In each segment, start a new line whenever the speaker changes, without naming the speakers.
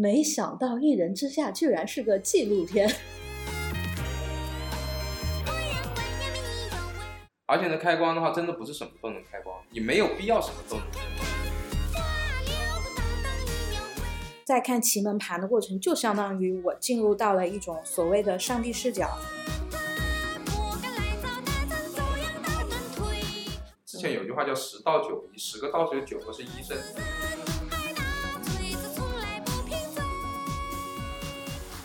没想到《一人之下》居然是个纪录片。
而且呢，开光的话，真的不是什么都能开光，你没有必要什么都能。
在看奇门盘的过程，就相当于我进入到了一种所谓的上帝视角。
之前有句话叫“十到九医”，十个道士有九个是医生。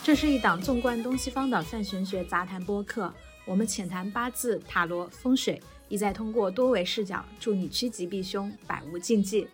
这是一档纵观东西方的泛玄学杂谈播客。我们浅谈八字、塔罗、风水，意在通过多维视角，助你趋吉避凶，百无禁忌。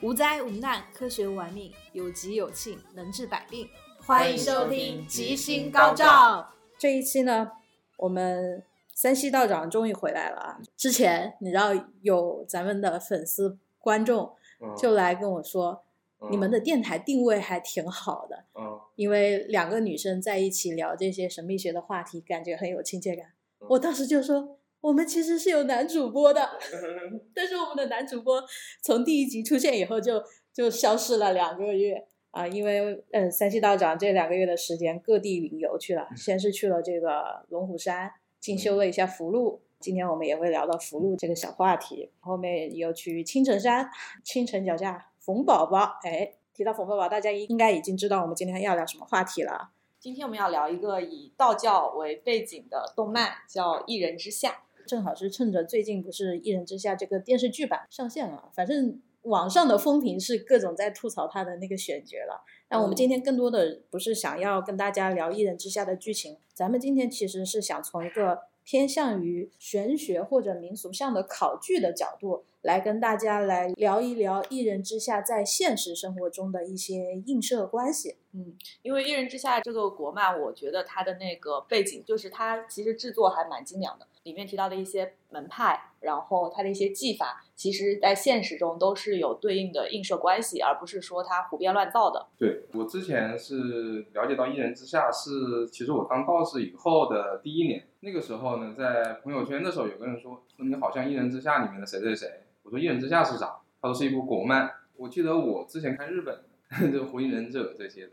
无灾无难，科学玩命，有吉有庆，能治百病。
欢迎收听吉星高照。
这一期呢，我们三西道长终于回来了啊！之前你知道有咱们的粉丝观众就来跟我说，你们的电台定位还挺好的。
嗯。
因为两个女生在一起聊这些神秘学的话题，感觉很有亲切感。我当时就说，我们其实是有男主播的，但是我们的男主播从第一集出现以后就就消失了两个月啊，因为嗯，三西道长这两个月的时间各地旅游去了，先是去了这个龙虎山进修了一下符箓，今天我们也会聊到福禄这个小话题，后面又去青城山，青城脚下冯宝宝，哎。提到冯宝宝，大家应该已经知道我们今天要聊什么话题了。
今天我们要聊一个以道教为背景的动漫，叫《一人之下》。
正好是趁着最近不是《一人之下》这个电视剧版上线了，反正网上的风评是各种在吐槽他的那个选角了。那我们今天更多的不是想要跟大家聊《一人之下》的剧情，咱们今天其实是想从一个偏向于玄学或者民俗上的考据的角度。来跟大家来聊一聊《一人之下》在现实生活中的一些映射关系。
嗯，因为《一人之下》这个国漫，我觉得它的那个背景就是它其实制作还蛮精良的，里面提到的一些门派，然后它的一些技法，其实在现实中都是有对应的映射关系，而不是说它胡编乱造的。
对我之前是了解到《一人之下》是，其实我当道士以后的第一年，那个时候呢，在朋友圈的时候，有个人说说你好像《一人之下》里面的谁谁谁。我说《一人之下》是啥？他说是一部国漫。我记得我之前看日本的，就《火影忍者》这些的。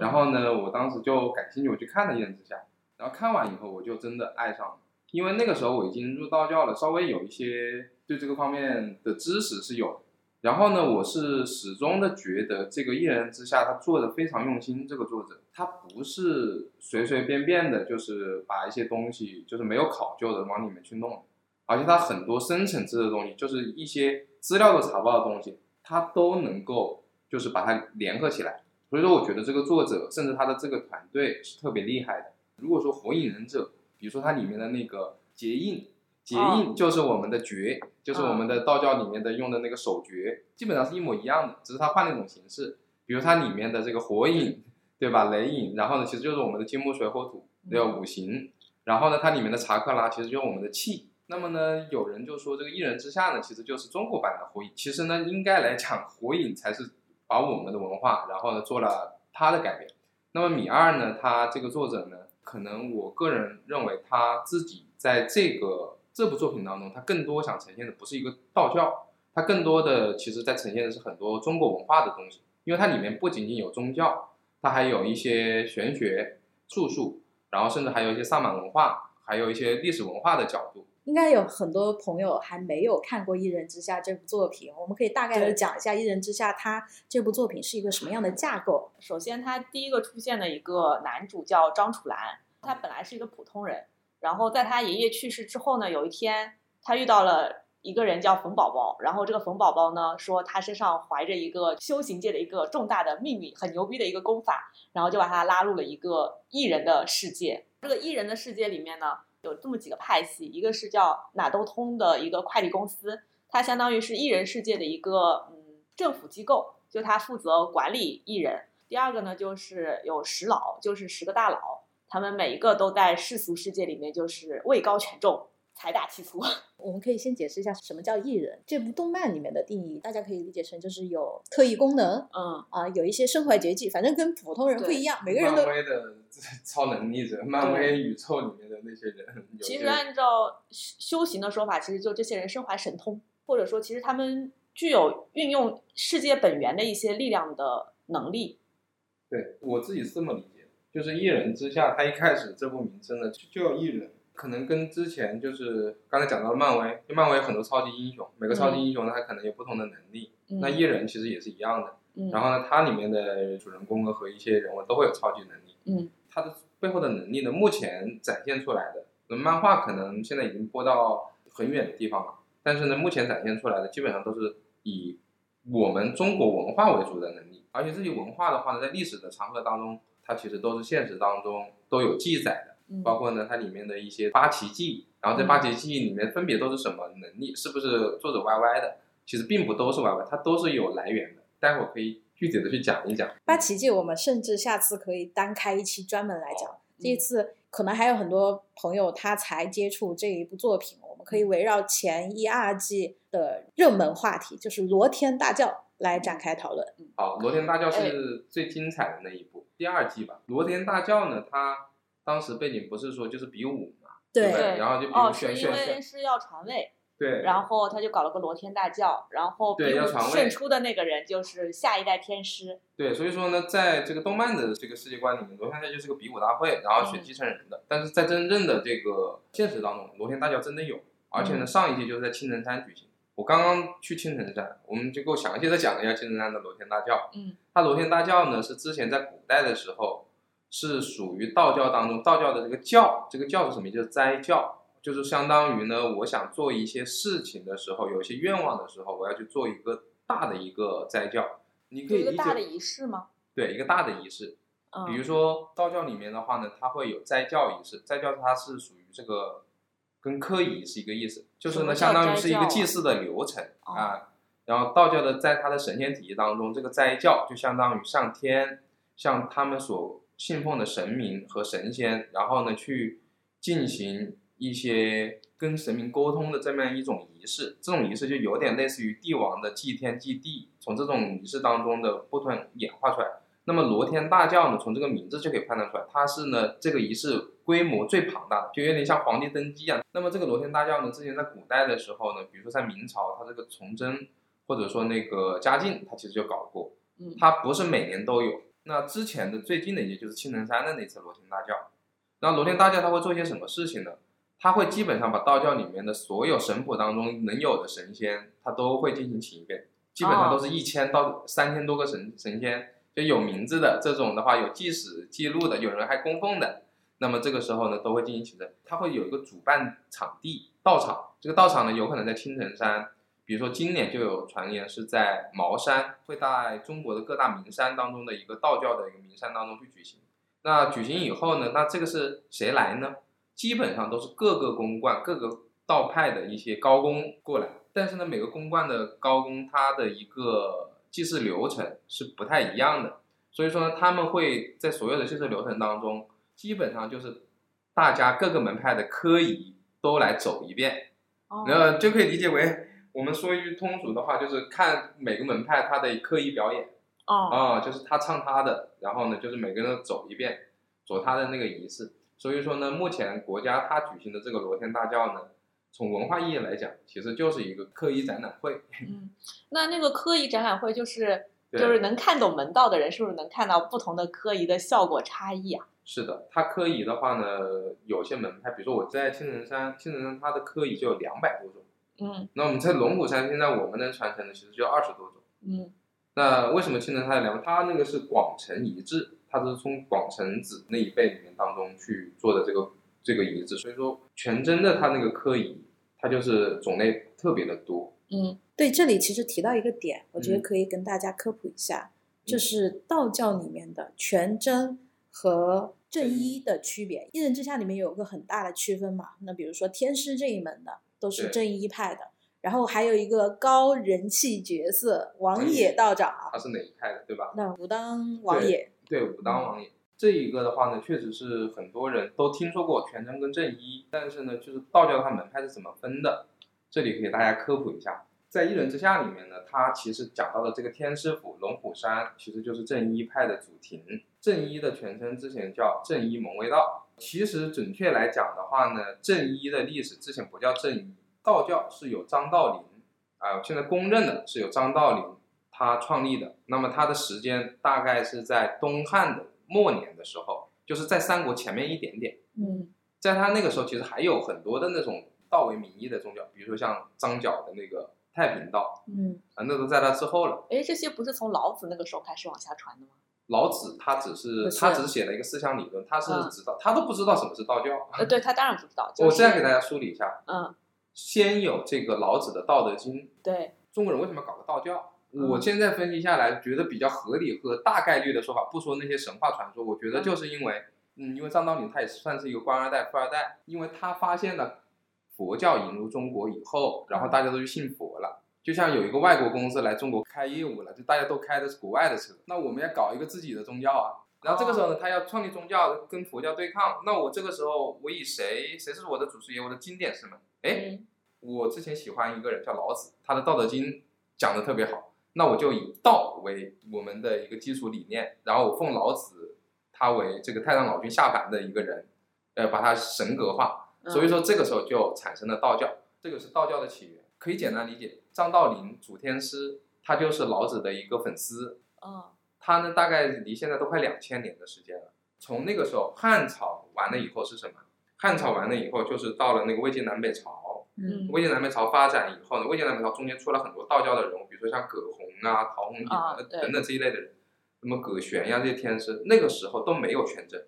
然后呢，我当时就感兴趣，我去看了《一人之下》。然后看完以后，我就真的爱上了。因为那个时候我已经入道教了，稍微有一些对这个方面的知识是有。然后呢，我是始终的觉得这个《一人之下》他做的非常用心。这个作者他不是随随便便的，就是把一些东西就是没有考究的往里面去弄。而且它很多深层次的东西，就是一些资料都查不到的东西，它都能够就是把它联合起来。所以说，我觉得这个作者甚至他的这个团队是特别厉害的。如果说《火影忍者》，比如说它里面的那个结印，结印就是我们的诀，就是我们的道教里面的用的那个手诀，基本上是一模一样的，只是它换了一种形式。比如它里面的这个火影，对吧？雷影，然后呢，其实就是我们的金木水火土对吧五行。然后呢，它里面的查克拉其实就是我们的气。那么呢，有人就说这个一人之下呢，其实就是中国版的火影。其实呢，应该来讲，火影才是把我们的文化，然后呢做了他的改变。那么米二呢，他这个作者呢，可能我个人认为他自己在这个这部作品当中，他更多想呈现的不是一个道教，他更多的其实在呈现的是很多中国文化的东西。因为它里面不仅仅有宗教，它还有一些玄学、术数，然后甚至还有一些萨满文化，还有一些历史文化的角度。
应该有很多朋友还没有看过《一人之下》这部作品，我们可以大概的讲一下《一人之下》它这部作品是一个什么样的架构。
首先，他第一个出现的一个男主叫张楚岚，他本来是一个普通人，然后在他爷爷去世之后呢，有一天他遇到了一个人叫冯宝宝，然后这个冯宝宝呢说他身上怀着一个修行界的一个重大的秘密，很牛逼的一个功法，然后就把他拉入了一个异人的世界。这个异人的世界里面呢。有这么几个派系，一个是叫哪都通的一个快递公司，它相当于是艺人世界的一个嗯政府机构，就它负责管理艺人。第二个呢，就是有十老，就是十个大佬，他们每一个都在世俗世界里面就是位高权重。财大气粗，
我们可以先解释一下什么叫艺人。这部动漫里面的定义，大家可以理解成就是有特异功能，
嗯
啊，有一些身怀绝技，反正跟普通人不一样。每个人都
漫威的超能力者，漫威宇宙里面的那些人。
其实按照修行的说法，其实就这些人身怀神通，或者说其实他们具有运用世界本源的一些力量的能力。
对我自己是这么理解，就是一人之下，他一开始这部名称呢就就叫艺人，可能跟之前就是刚才讲到的漫威，就漫威有很多超级英雄，每个超级英雄呢，他可能有不同的能力，
嗯。
那一人其实也是一样的。
嗯。
然后呢，它里面的主人公呢和一些人物都会有超级能力，
嗯。
它的背后的能力呢，目前展现出来的，那漫画可能现在已经播到很远的地方了，但是呢，目前展现出来的基本上都是以我们中国文化为主的能力，而且这些文化的话呢，在历史的长河当中，它其实都是现实当中都有记载的，
嗯
包括呢它里面的一些八奇迹，然后这八奇迹里面分别都是什么能力，是不是作者 YY 的？其实并不都是 YY，它都是有来源的，待会儿可以具体的去讲一讲。
八奇迹，我们甚至下次可以单开一期专门来讲。
嗯
这一次可能还有很多朋友他才接触这一部作品，我们可以围绕前一二季的热门话题，就是罗天大教来展开讨论。
好，罗天大教
哎
是最精彩的那一部，第二季吧。罗天大教呢，它当时背景不是说就是比武嘛，对？然后就比
哦，
如
是因
选选选，
为是要传位，
对，
然后他就搞了个罗天大教，然后比武
对要传位
胜出的那个人就是下一代天师。
对，所以说呢，在这个动漫的这个世界观里面，罗天大教就是个比武大会，然后选
嗯
继承人的。但是在真正的这个现实当中，罗天大教真的有，而且呢，
嗯
上一届就是在青城山举行。我刚刚去青城山，我们就给我详细的讲了一下青城山的罗天大教。
嗯，
它罗天大教呢是之前在古代的时候是属于道教当中道教的这个教，这个教是什么？就是斋教，就是相当于呢，我想做一些事情的时候，有一些愿望的时候，我要去做一个大的一个斋教。你可以理解
一个大的仪式吗？
对一个大的仪式，
嗯，
比如说道教里面的话呢，它会有斋教仪式，斋教它是属于这个跟科仪是一个意思，就是呢相当于是一个祭祀的流程
哦
啊。然后道教的在它的神仙体系当中，这个斋教就相当于上天向他们所信奉的神明和神仙，然后呢去进行一些跟神明沟通的这么样一种仪式。这种仪式就有点类似于帝王的祭天祭地，从这种仪式当中的不断演化出来。那么罗天大教呢，从这个名字就可以判断出来，它是呢这个仪式规模最庞大的，就有点像皇帝登基一样。那么这个罗天大教呢，之前在古代的时候呢，比如说在明朝，它这个崇祯或者说那个嘉靖，它其实就搞过。
嗯
它不是每年都有。那之前的最近的也就是青城山的那次罗天大教。那罗天大教他会做些什么事情呢？他会基本上把道教里面的所有神谱当中能有的神仙，他都会进行请一遍，基本上都是一千到三千多个神神仙，就有名字的这种的话，有记史记录的，有人还供奉的。那么这个时候呢，都会进行请神，他会有一个主办场地道场，这个道场呢有可能在青城山，比如说今年就有传言是在茅山，会在中国的各大名山当中的一个道教的一个名山当中去举行。那举行以后呢，那这个是谁来呢？基本上都是各个公观、各个道派的一些高公过来，但是呢，每个公观的高公他的一个祭祀流程是不太一样的，所以说呢，他们会在所有的祭祀流程当中，基本上就是大家各个门派的科仪都来走一遍，
哦
然后就可以理解为我们说一句通俗的话，就是看每个门派他的科仪表演
哦，
啊、就是他唱他的，然后呢，就是每个人都走一遍，走他的那个仪式。所以说呢，目前国家他举行的这个罗天大教呢，从文化意义来讲，其实就是一个科仪展览会。
嗯，那那个科仪展览会就是
对
就是能看懂门道的人，是不是能看到不同的科仪的效果差异啊？
是的，它科仪的话呢，有些门派，比如说我在青城山，青城山它的科仪就有两百多种。
嗯
那我们在龙骨山，现在我们能传承的其实就二十多种。
嗯
那为什么青城它有两？它那个是广成遗制，它是从广成子那一辈里面当中去做的这个这个遗制，所以说全真的它那个科仪，它就是种类特别的多。
嗯
对，这里其实提到一个点，我觉得
嗯
可以跟大家科普一下，就是道教里面的全真和正一的区别。一人之下里面有个很大的区分嘛，那比如说天师这一门的都是
对
正一派的，然后还有一个高人气角色王野道长
他，是哪一派的，对吧？
那武当王野，
对，武当王野这一个的话呢，确实是很多人都听说过全真跟正一，但是呢，就是道教它门派是怎么分的，这里给大家科普一下。在一人之下里面呢，它其实讲到的这个天师府龙虎山，其实就是正一派的祖庭。正一的全称之前叫正一蒙卫道，其实准确来讲的话呢，正一的历史之前不叫正一，道教是有张道陵啊、现在公认的是有张道陵，他创立的。那么他的时间大概是在东汉的末年的时候，就是在三国前面一点点。
嗯
在他那个时候，其实还有很多的那种道为名义的宗教，比如说像张角的那个太平道
嗯
啊，那都在他之后了。
哎，这些不是从老子那个时候开始往下传的吗？
老子他只是
是
他只是写了一个思想理论，他是
嗯
知道、他都不知道什么是道教。
呃，对他当然不知道。就是、
我现在给大家梳理一下，
嗯，
先有这个老子的《道德经》，
对，
中国人为什么搞个道教？
嗯
我现在分析下来，觉得比较合理和大概率的说法，不说那些神话传说，我觉得就是因为，嗯，因为张道陵他也算是一个官二代、富二代，因为他发现了佛教引入中国以后，然后大家都去信佛了。就像有一个外国公司来中国开业务了，就大家都开的是国外的车，那我们要搞一个自己的宗教啊。然后这个时候呢，他要创立宗教跟佛教对抗，那我这个时候我以谁谁是我的祖师爷，我的经典是什么？哎，
嗯
我之前喜欢一个人叫老子，他的《道德经》讲的特别好，那我就以道为我们的一个基础理念，然后我奉老子他为这个太上老君下凡的一个人，呃，把他神格化，
嗯
所以说这个时候就产生了道教，这个是道教的起源，可以简单理解，张道陵主天师他就是老子的一个粉丝，
嗯。
他呢大概离现在都快两千年的时间了。从那个时候汉朝完了以后是什么？汉朝完了以后就是到了那个魏晋南北朝，
嗯。
魏晋南北朝发展以后呢，魏晋南北朝中间出了很多道教的人物，比如说像葛洪啊、陶弘景
啊对。
等等这一类的人，什么葛玄呀这些天师，那个时候都没有全真。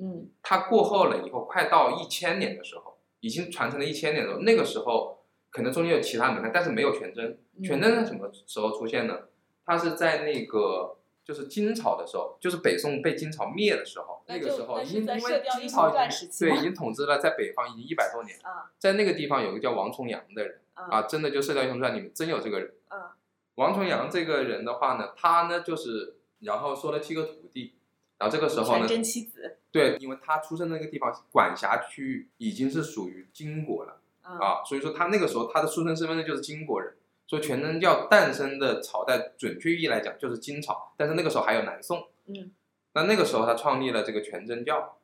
嗯
他过后了以后，快到一千年的时候，已经传承了一千年的时候，那个时候可能中间有其他门派，但是没有全真。
嗯
全真在什么时候出现呢？它是在那个就是金朝的时候，就是北宋被金朝灭的时候，
那就
个时候
那是在
已经因为金朝已经对已经统治了在北方已经一百多年，
啊
在那个地方有个叫王重阳的人
啊
啊，真的就《射雕英雄传》里面真有这个人。
啊
王重阳这个人的话呢，他呢就是然后收了七个徒弟，然后这个时候呢
子
对，因为他出生的那个地方管辖区域已经是属于金国了
啊
啊，所以说他那个时候他的出生身份证就是金国人。所以全真教诞生的朝代，准确意义来讲就是金朝，但是那个时候还有南宋。
嗯
那那个时候他创立了这个全真教。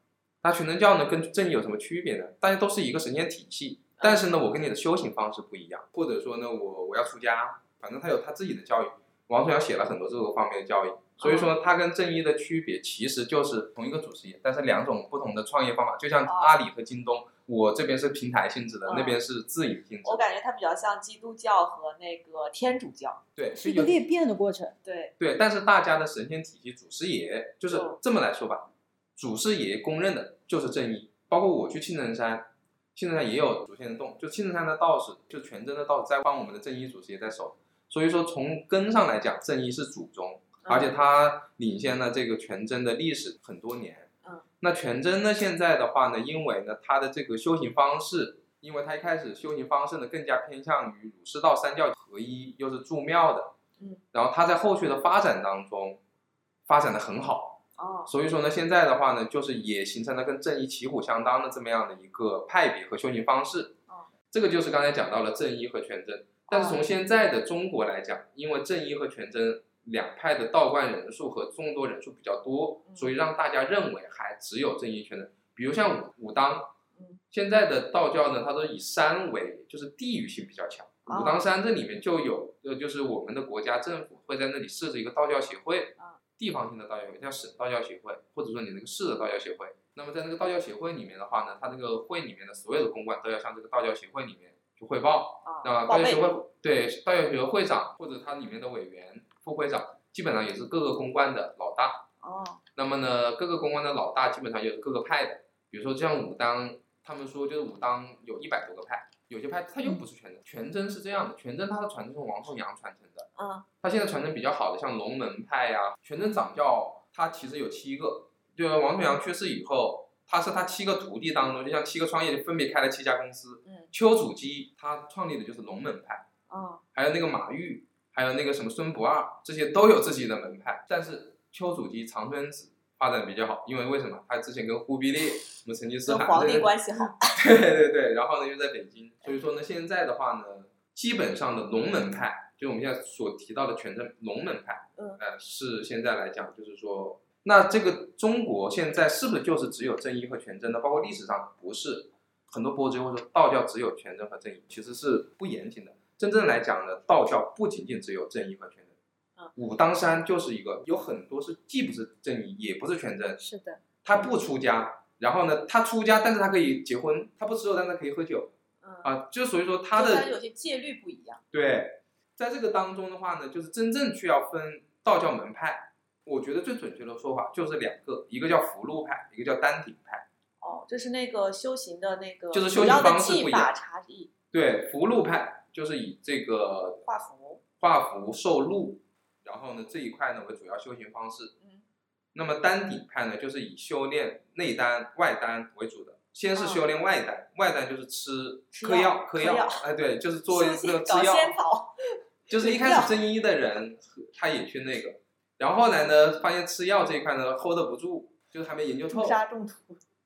那全真教呢，跟正义有什么区别呢？大家都是一个神仙体系，但是呢，我跟你的修行方式不一样，或者说呢，我我要出家，反正他有他自己的教育。王重阳写了很多这个方面的教育，所以说它跟正一的区别其实就是同一个祖师爷，但是两种不同的创业方法，就像阿里和京东，我这边是平台性质的，
嗯。
那边是自营性质
我。感觉它比较像基督教和那个天主教。
对，
是一个裂变的过程。
对，
对，但是大家的神仙体系祖师爷就是
嗯。
这么来说吧，祖师爷公认的就是正义，包括我去青城山，青城山也有祖先的洞，就青城山的道士，就全真的道士在帮我们的正一祖师爷在守，所以说从根上来讲，正一是祖宗，而且它领先了这个全真的历史很多年。
嗯，
那全真呢，现在的话呢，因为呢它的这个修行方式。因为它一开始修行方式呢，更加偏向于儒释道三教合一，又是住庙的，
嗯，
然后它在后续的发展当中发展的很好，
哦，
所以说呢，现在的话呢，就是也形成了跟正一旗鼓相当的这么样的一个派别和修行方式。
哦，
这个就是刚才讲到了正一和全真。但是从现在的中国来讲，因为正一和全真两派的道观人数和众多人数比较多，
嗯
所以让大家认为还只有正一圈的。比如像武武当
嗯，
现在的道教呢，它都以山为，就是地域性比较强。
哦
武当山这里面就有，呃，就是我们的国家政府会在那里设置一个道教协会，
啊
地方性的道教协会叫省道教协会，或者说你那个市的道教协会。那么在那个道教协会里面的话呢，它这个会里面的所有的公馆都要向这个道教协会里面去汇报。
啊，
道教协会对道教协会会长或者它里面的委员、副会长，基本上也是各个公关的老大。
哦，
那么呢，各个公关的老大基本上也是各个派的，比如说像武当，他们说就是武当有一百多个派，有些派它又不是全真，全真是这样的，全真他的传承是王重阳传承的，
嗯
它现在传承比较好的像龙门派呀、全真掌教，他其实有七个，就王重阳去世以后，他是他七个徒弟当中，就像七个创业分别开了七家公司，
嗯
丘处机他创立的就是龙门派。
哦，
还有那个马玉，还有那个什么孙不二，这些都有自己的门派。但是丘处机、长春子发展比较好，因为为什么？他之前跟忽必烈、什么成吉思汗，
跟皇帝关系好。
对对对，然后呢又在北京，所以说呢，现在的话呢，基本上的龙门派，就我们现在所提到的全真龙门派，
嗯
呃，是现在来讲就是说，那这个中国现在是不是就是只有正一和全真呢？包括历史上不是，很多博主会说道教只有全真和正一，其实是不严谨的。真正来讲呢，道教不仅仅只有正一和全真，
嗯
武当山就是一个，有很多是既不是正一，也不是全真，
是的，
他不出家，然后呢，他出家，但是他可以结婚，他不吃肉，但是他可以喝酒
嗯，
啊，就所以说他的
有些戒律不一样。
对，在这个当中的话呢，就是真正去要分道教门派，我觉得最准确的说法就是两个，一个叫福禄派，一个叫丹顶派。
哦，就是那个修行的那个
就是修行方式不一样对，福禄派就是以这个
画符。
画符受禄，然后呢这一块呢为主要修行方式。
嗯
那么丹顶派呢，就是以修炼内丹、外丹为主的。先是修炼外丹，外丹就是吃嗑
药
嗑
嗑药
哎，对，就是做
修
那个吃药，就是一开始正一的人，他也去那个，然后后来呢，发现吃药这一块呢 hold 不住，就是还没研究透
中毒。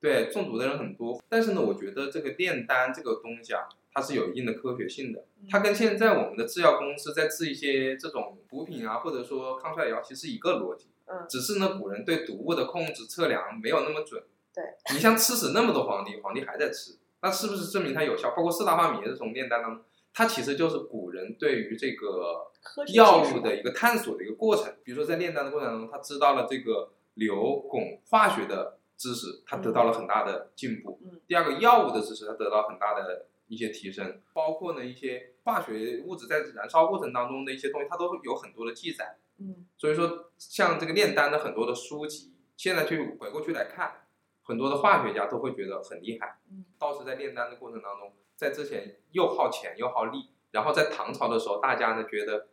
对，中毒的人很多。但是呢，我觉得这个炼丹这个东西啊，它是有一定的科学性的。它跟现在我们的制药公司在制一些这种补品啊，或者说抗衰老药，其实一个逻辑。
嗯
只是呢，古人对毒物的控制测量没有那么准。
对，
你像吃死那么多皇帝，皇帝还在吃，那是不是证明它有效？包括四大发明也是从炼丹当中，它其实就是古人对于这个药物的一个探索的一个过程。比如说在炼丹的过程当中，他知道了这个硫汞化学的知识，他得到了很大的进步。
嗯
第二个药物的知识，他得到很大的一些提升，包括呢一些化学物质在燃烧过程当中的一些东西，它都有很多的记载。
嗯
所以说，像这个炼丹的很多的书籍，现在去回过去来看，很多的化学家都会觉得很厉害。
嗯
道士在炼丹的过程当中，在之前又耗钱又耗力，然后在唐朝的时候，大家呢觉得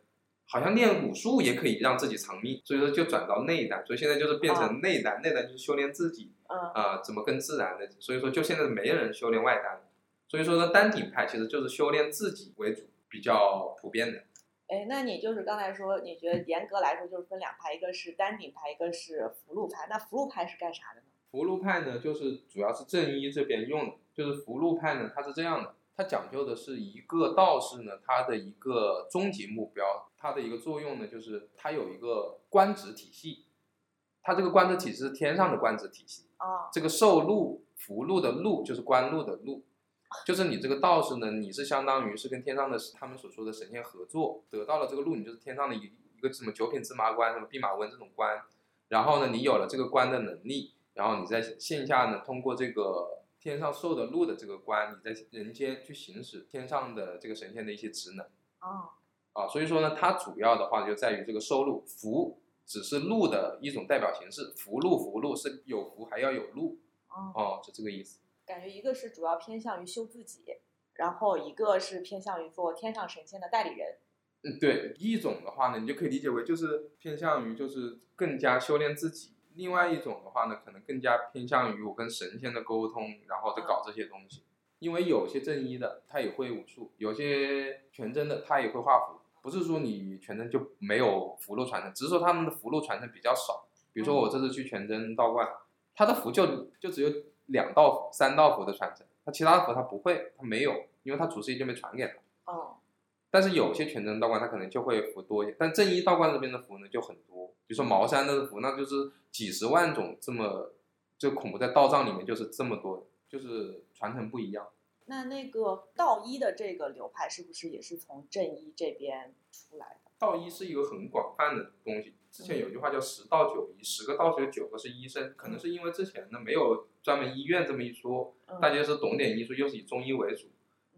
好像练武术也可以让自己长命，所以说就转到内丹，所以现在就是变成内丹，内丹就是修炼自己
嗯
啊、怎么更自然的，所以说就现在没人修炼外丹，所以说呢，丹顶派其实就是修炼自己为主，比较普遍的。
哎，那你就是刚才说，你觉得严格来说就是分两派，一个是丹顶派，一个是福禄派。那福禄派是干啥的呢？
福禄派呢，就是主要是正一这边用的，就是福禄派呢，它是这样的，它讲究的是一个道士呢，他的一个终极目标，它的一个作用呢，就是它有一个官职体系，它这个官职体系是天上的官职体系，
啊，
这个受禄福禄的禄就是官禄的禄，就是你这个道士呢，你是相当于是跟天上的他们所说的神仙合作，得到了这个禄，你就是天上的一一个什么九品芝麻官、什么弼马温这种官，然后呢，你有了这个官的能力，然后你在线下呢，通过这个天上受的禄的这个官，你在人间去行使天上的这个神仙的一些职能
哦，
啊，所以说呢，它主要的话就在于这个收禄福。只是禄的一种代表形式，福禄福禄是有福还要有禄
哦，
哦，就这个意思。
感觉一个是主要偏向于修自己，然后一个是偏向于做天上神仙的代理人。
嗯，对，一种的话呢，你就可以理解为就是偏向于就是更加修炼自己；另外一种的话呢，可能更加偏向于我跟神仙的沟通，然后再搞这些东西。因为有些正一的他也会武术，有些全真的他也会画符，不是说你全真就没有符箓传承，只是说他们的符箓传承比较少。比如说我这次去全真道观，他的符就就只有两道符、三道符的传承，他其他的符他不会，他没有，因为他祖师爷就没传给他。
哦，
但是有些全真道观他可能就会符多一点，但正一道观这边的符呢就很多，比如说茅山的符，那就是几十万种这么，就恐怖在道藏里面就是这么多，就是传承不一样。
那那个道一的这个流派是不是也是从正一这边出来的？
道一是一个很广泛的东西，之前有句话叫十道九医，十个道士有九个是医生，可能是因为之前呢没有专门医院这么一说，
嗯
大家是懂点医术，又是以中医为主。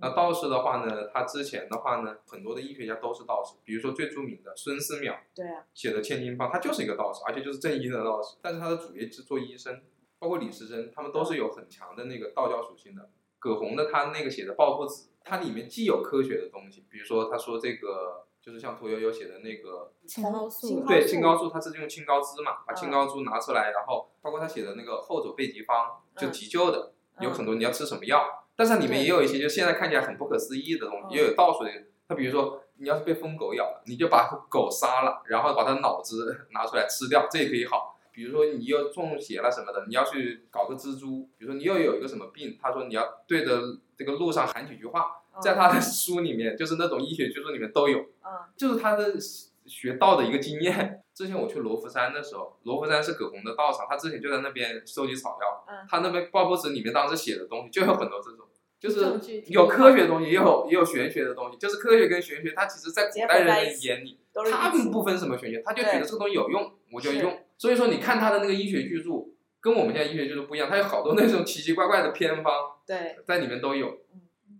那道士的话呢，他之前的话呢，很多的医学家都是道士，比如说最著名的孙思邈，
对啊，
写的《千金方》，他就是一个道士，而且就是正医的道士，但是他的主业是做医生。包括李时珍，他们都是有很强的那个道教属性的。葛洪的他那个写的《抱朴子》，它里面既有科学的东西，比如说他说这个就是像屠呦呦写的那个，
青蒿素
对青蒿素，它是用青蒿汁嘛，把
嗯
青蒿素拿出来，然后包括他写的那个后走背急方，就
嗯
急救的，有
嗯
很多你要吃什么药，但是它里面也有一些就现在看起来很不可思议的东
嗯
西，也有倒数的。他比如说你要是被疯狗咬了，你就把狗杀了，然后把它脑子 拿出来吃掉，这也可以好。比如说你又中邪了什么的，你要去搞个蜘蛛。比如说你又有一个什么病，他说你要对着这个路上喊几句话，在他的书里面，就是那种医学剧书里面都有，
嗯
就是他的学道的一个经验。之前我去罗浮山的时候，罗浮山是葛洪的道场，他之前就在那边收集草药，
嗯
他那边报朴子里面当时写的东西就有很多这种。就是有科学的东西，也有也有玄学的东西。就是科学跟玄学，它其实在古代人的眼里，他们不分什么玄学，他就觉得这个东西有用，我就用。所以说，你看他的那个医学巨著，跟我们现在医学巨著不一样，他有好多那种奇奇怪怪的偏方
对
在里面都有。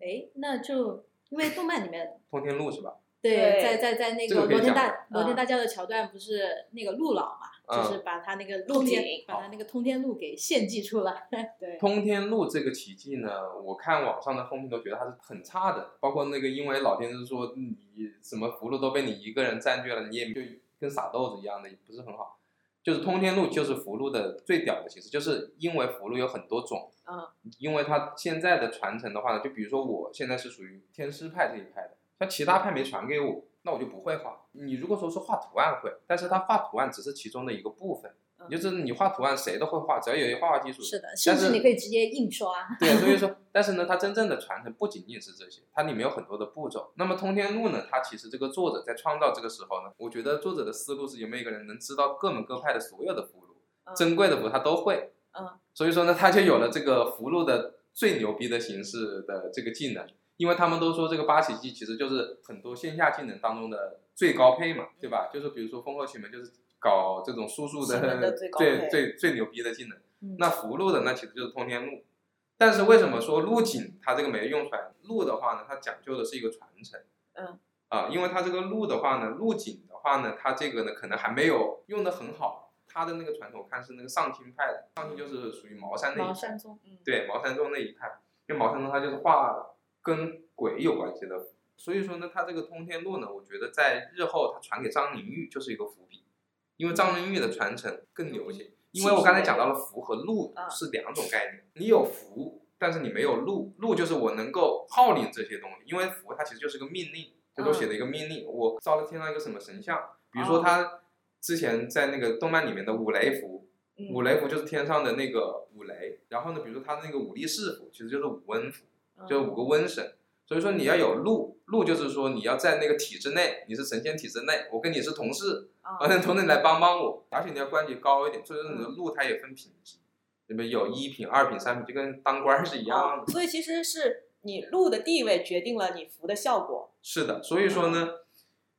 哎，那就因为动漫里面
通天路是吧？
对，在在在那个罗天大罗天
嗯
大教的桥段，不是那个陆老嘛，
嗯
就是把他那个
路
通天把他那个通天路给献祭出来。
对，
通天路这个奇迹呢，我看网上的风评都觉得它是很差的，包括那个因为老天是说你什么福禄都被你一个人占据了，你也就跟傻豆子一样的，也不是很好。就是通天路就是福禄的最屌的形式，就是因为福禄有很多种，
嗯，
因为它现在的传承的话呢，就比如说我现在是属于天师派这一派的，像其他派没传给我，那我就不会画。你如果说是画图案会，但是它画图案只是其中的一个部分，
嗯
就是你画图案谁都会画，只要有画画技术，
是的，甚至
是
你可以直接印刷。
对，所以说，但是呢，它真正的传承不仅仅是这些，它里面有很多的步骤。那么通天路呢，它其实这个作者在创造这个时候呢，我觉得作者的思路是有没有一个人能知道各门各派的所有的符箓，
嗯
珍贵的符他都会。
嗯，
所以说呢，他就有了这个符箓的最牛逼的形式的这个技能。因为他们都说这个八奇技其实就是很多线下技能当中的最高配嘛，对吧？就是比如说风后奇门就是搞这种术数
的
的
最高
最最最牛逼的技能。
嗯
那符箓的那，其实就是通天路。但是为什么说路锦它这个没用出来？路的话呢，它讲究的是一个传承。
嗯。
啊，因为它这个路的话呢，路锦的话呢，它这个呢可能还没有用的很好。它的那个传统，看是那个上清派的，上清就是属于茅山那一派。
茅山宗，
嗯，
对，茅山宗那一派，因为茅山宗它就是画跟鬼有关系的，所以说呢，它这个通天路呢，我觉得在日后它传给张灵玉就是一个伏笔，因为张灵玉的传承更牛一些。因为我刚才讲到了福和禄
啊
是两种概念，你有福，但是你没有禄，禄就是我能够号令这些东西，因为福它其实就是个命令，这都写的一个命令，我造了天上一个什么神像，比如说
哦。
他之前在那个动漫里面的五雷符，
嗯。
五雷符就是天上的那个五雷，然后呢，比如说他那个五力士符，其实就是五温符，
嗯。
就是五个瘟神。所以说你要有路，路就是说你要在那个体制内，你是神仙体制内，我跟你是同事，
啊
完了同事来帮帮我，而且你要官级高一点，所以说你的路它也分品级，对不对？有一品、二品、三品，就跟当官儿是一样的。
哦所以其实是你路的地位决定了你符的效果。
是的，所以说呢，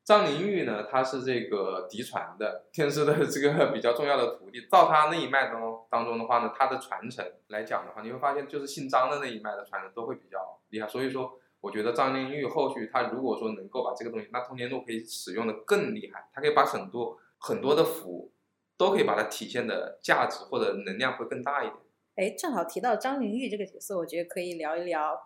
张灵玉呢，他是这个嫡传的天师的这个比较重要的徒弟。照他那一脉当中当中的话呢，他的传承来讲的话，你会发现就是姓张的那一脉的传承都会比较厉害。所以说，我觉得张灵玉后续他如果说能够把这个东西，那通天路可以使用的更厉害，他可以把很多很多的符都可以把它体现的价值或者能量会更大一点。
哎，正好提到张灵玉这个角色，我觉得可以聊一聊，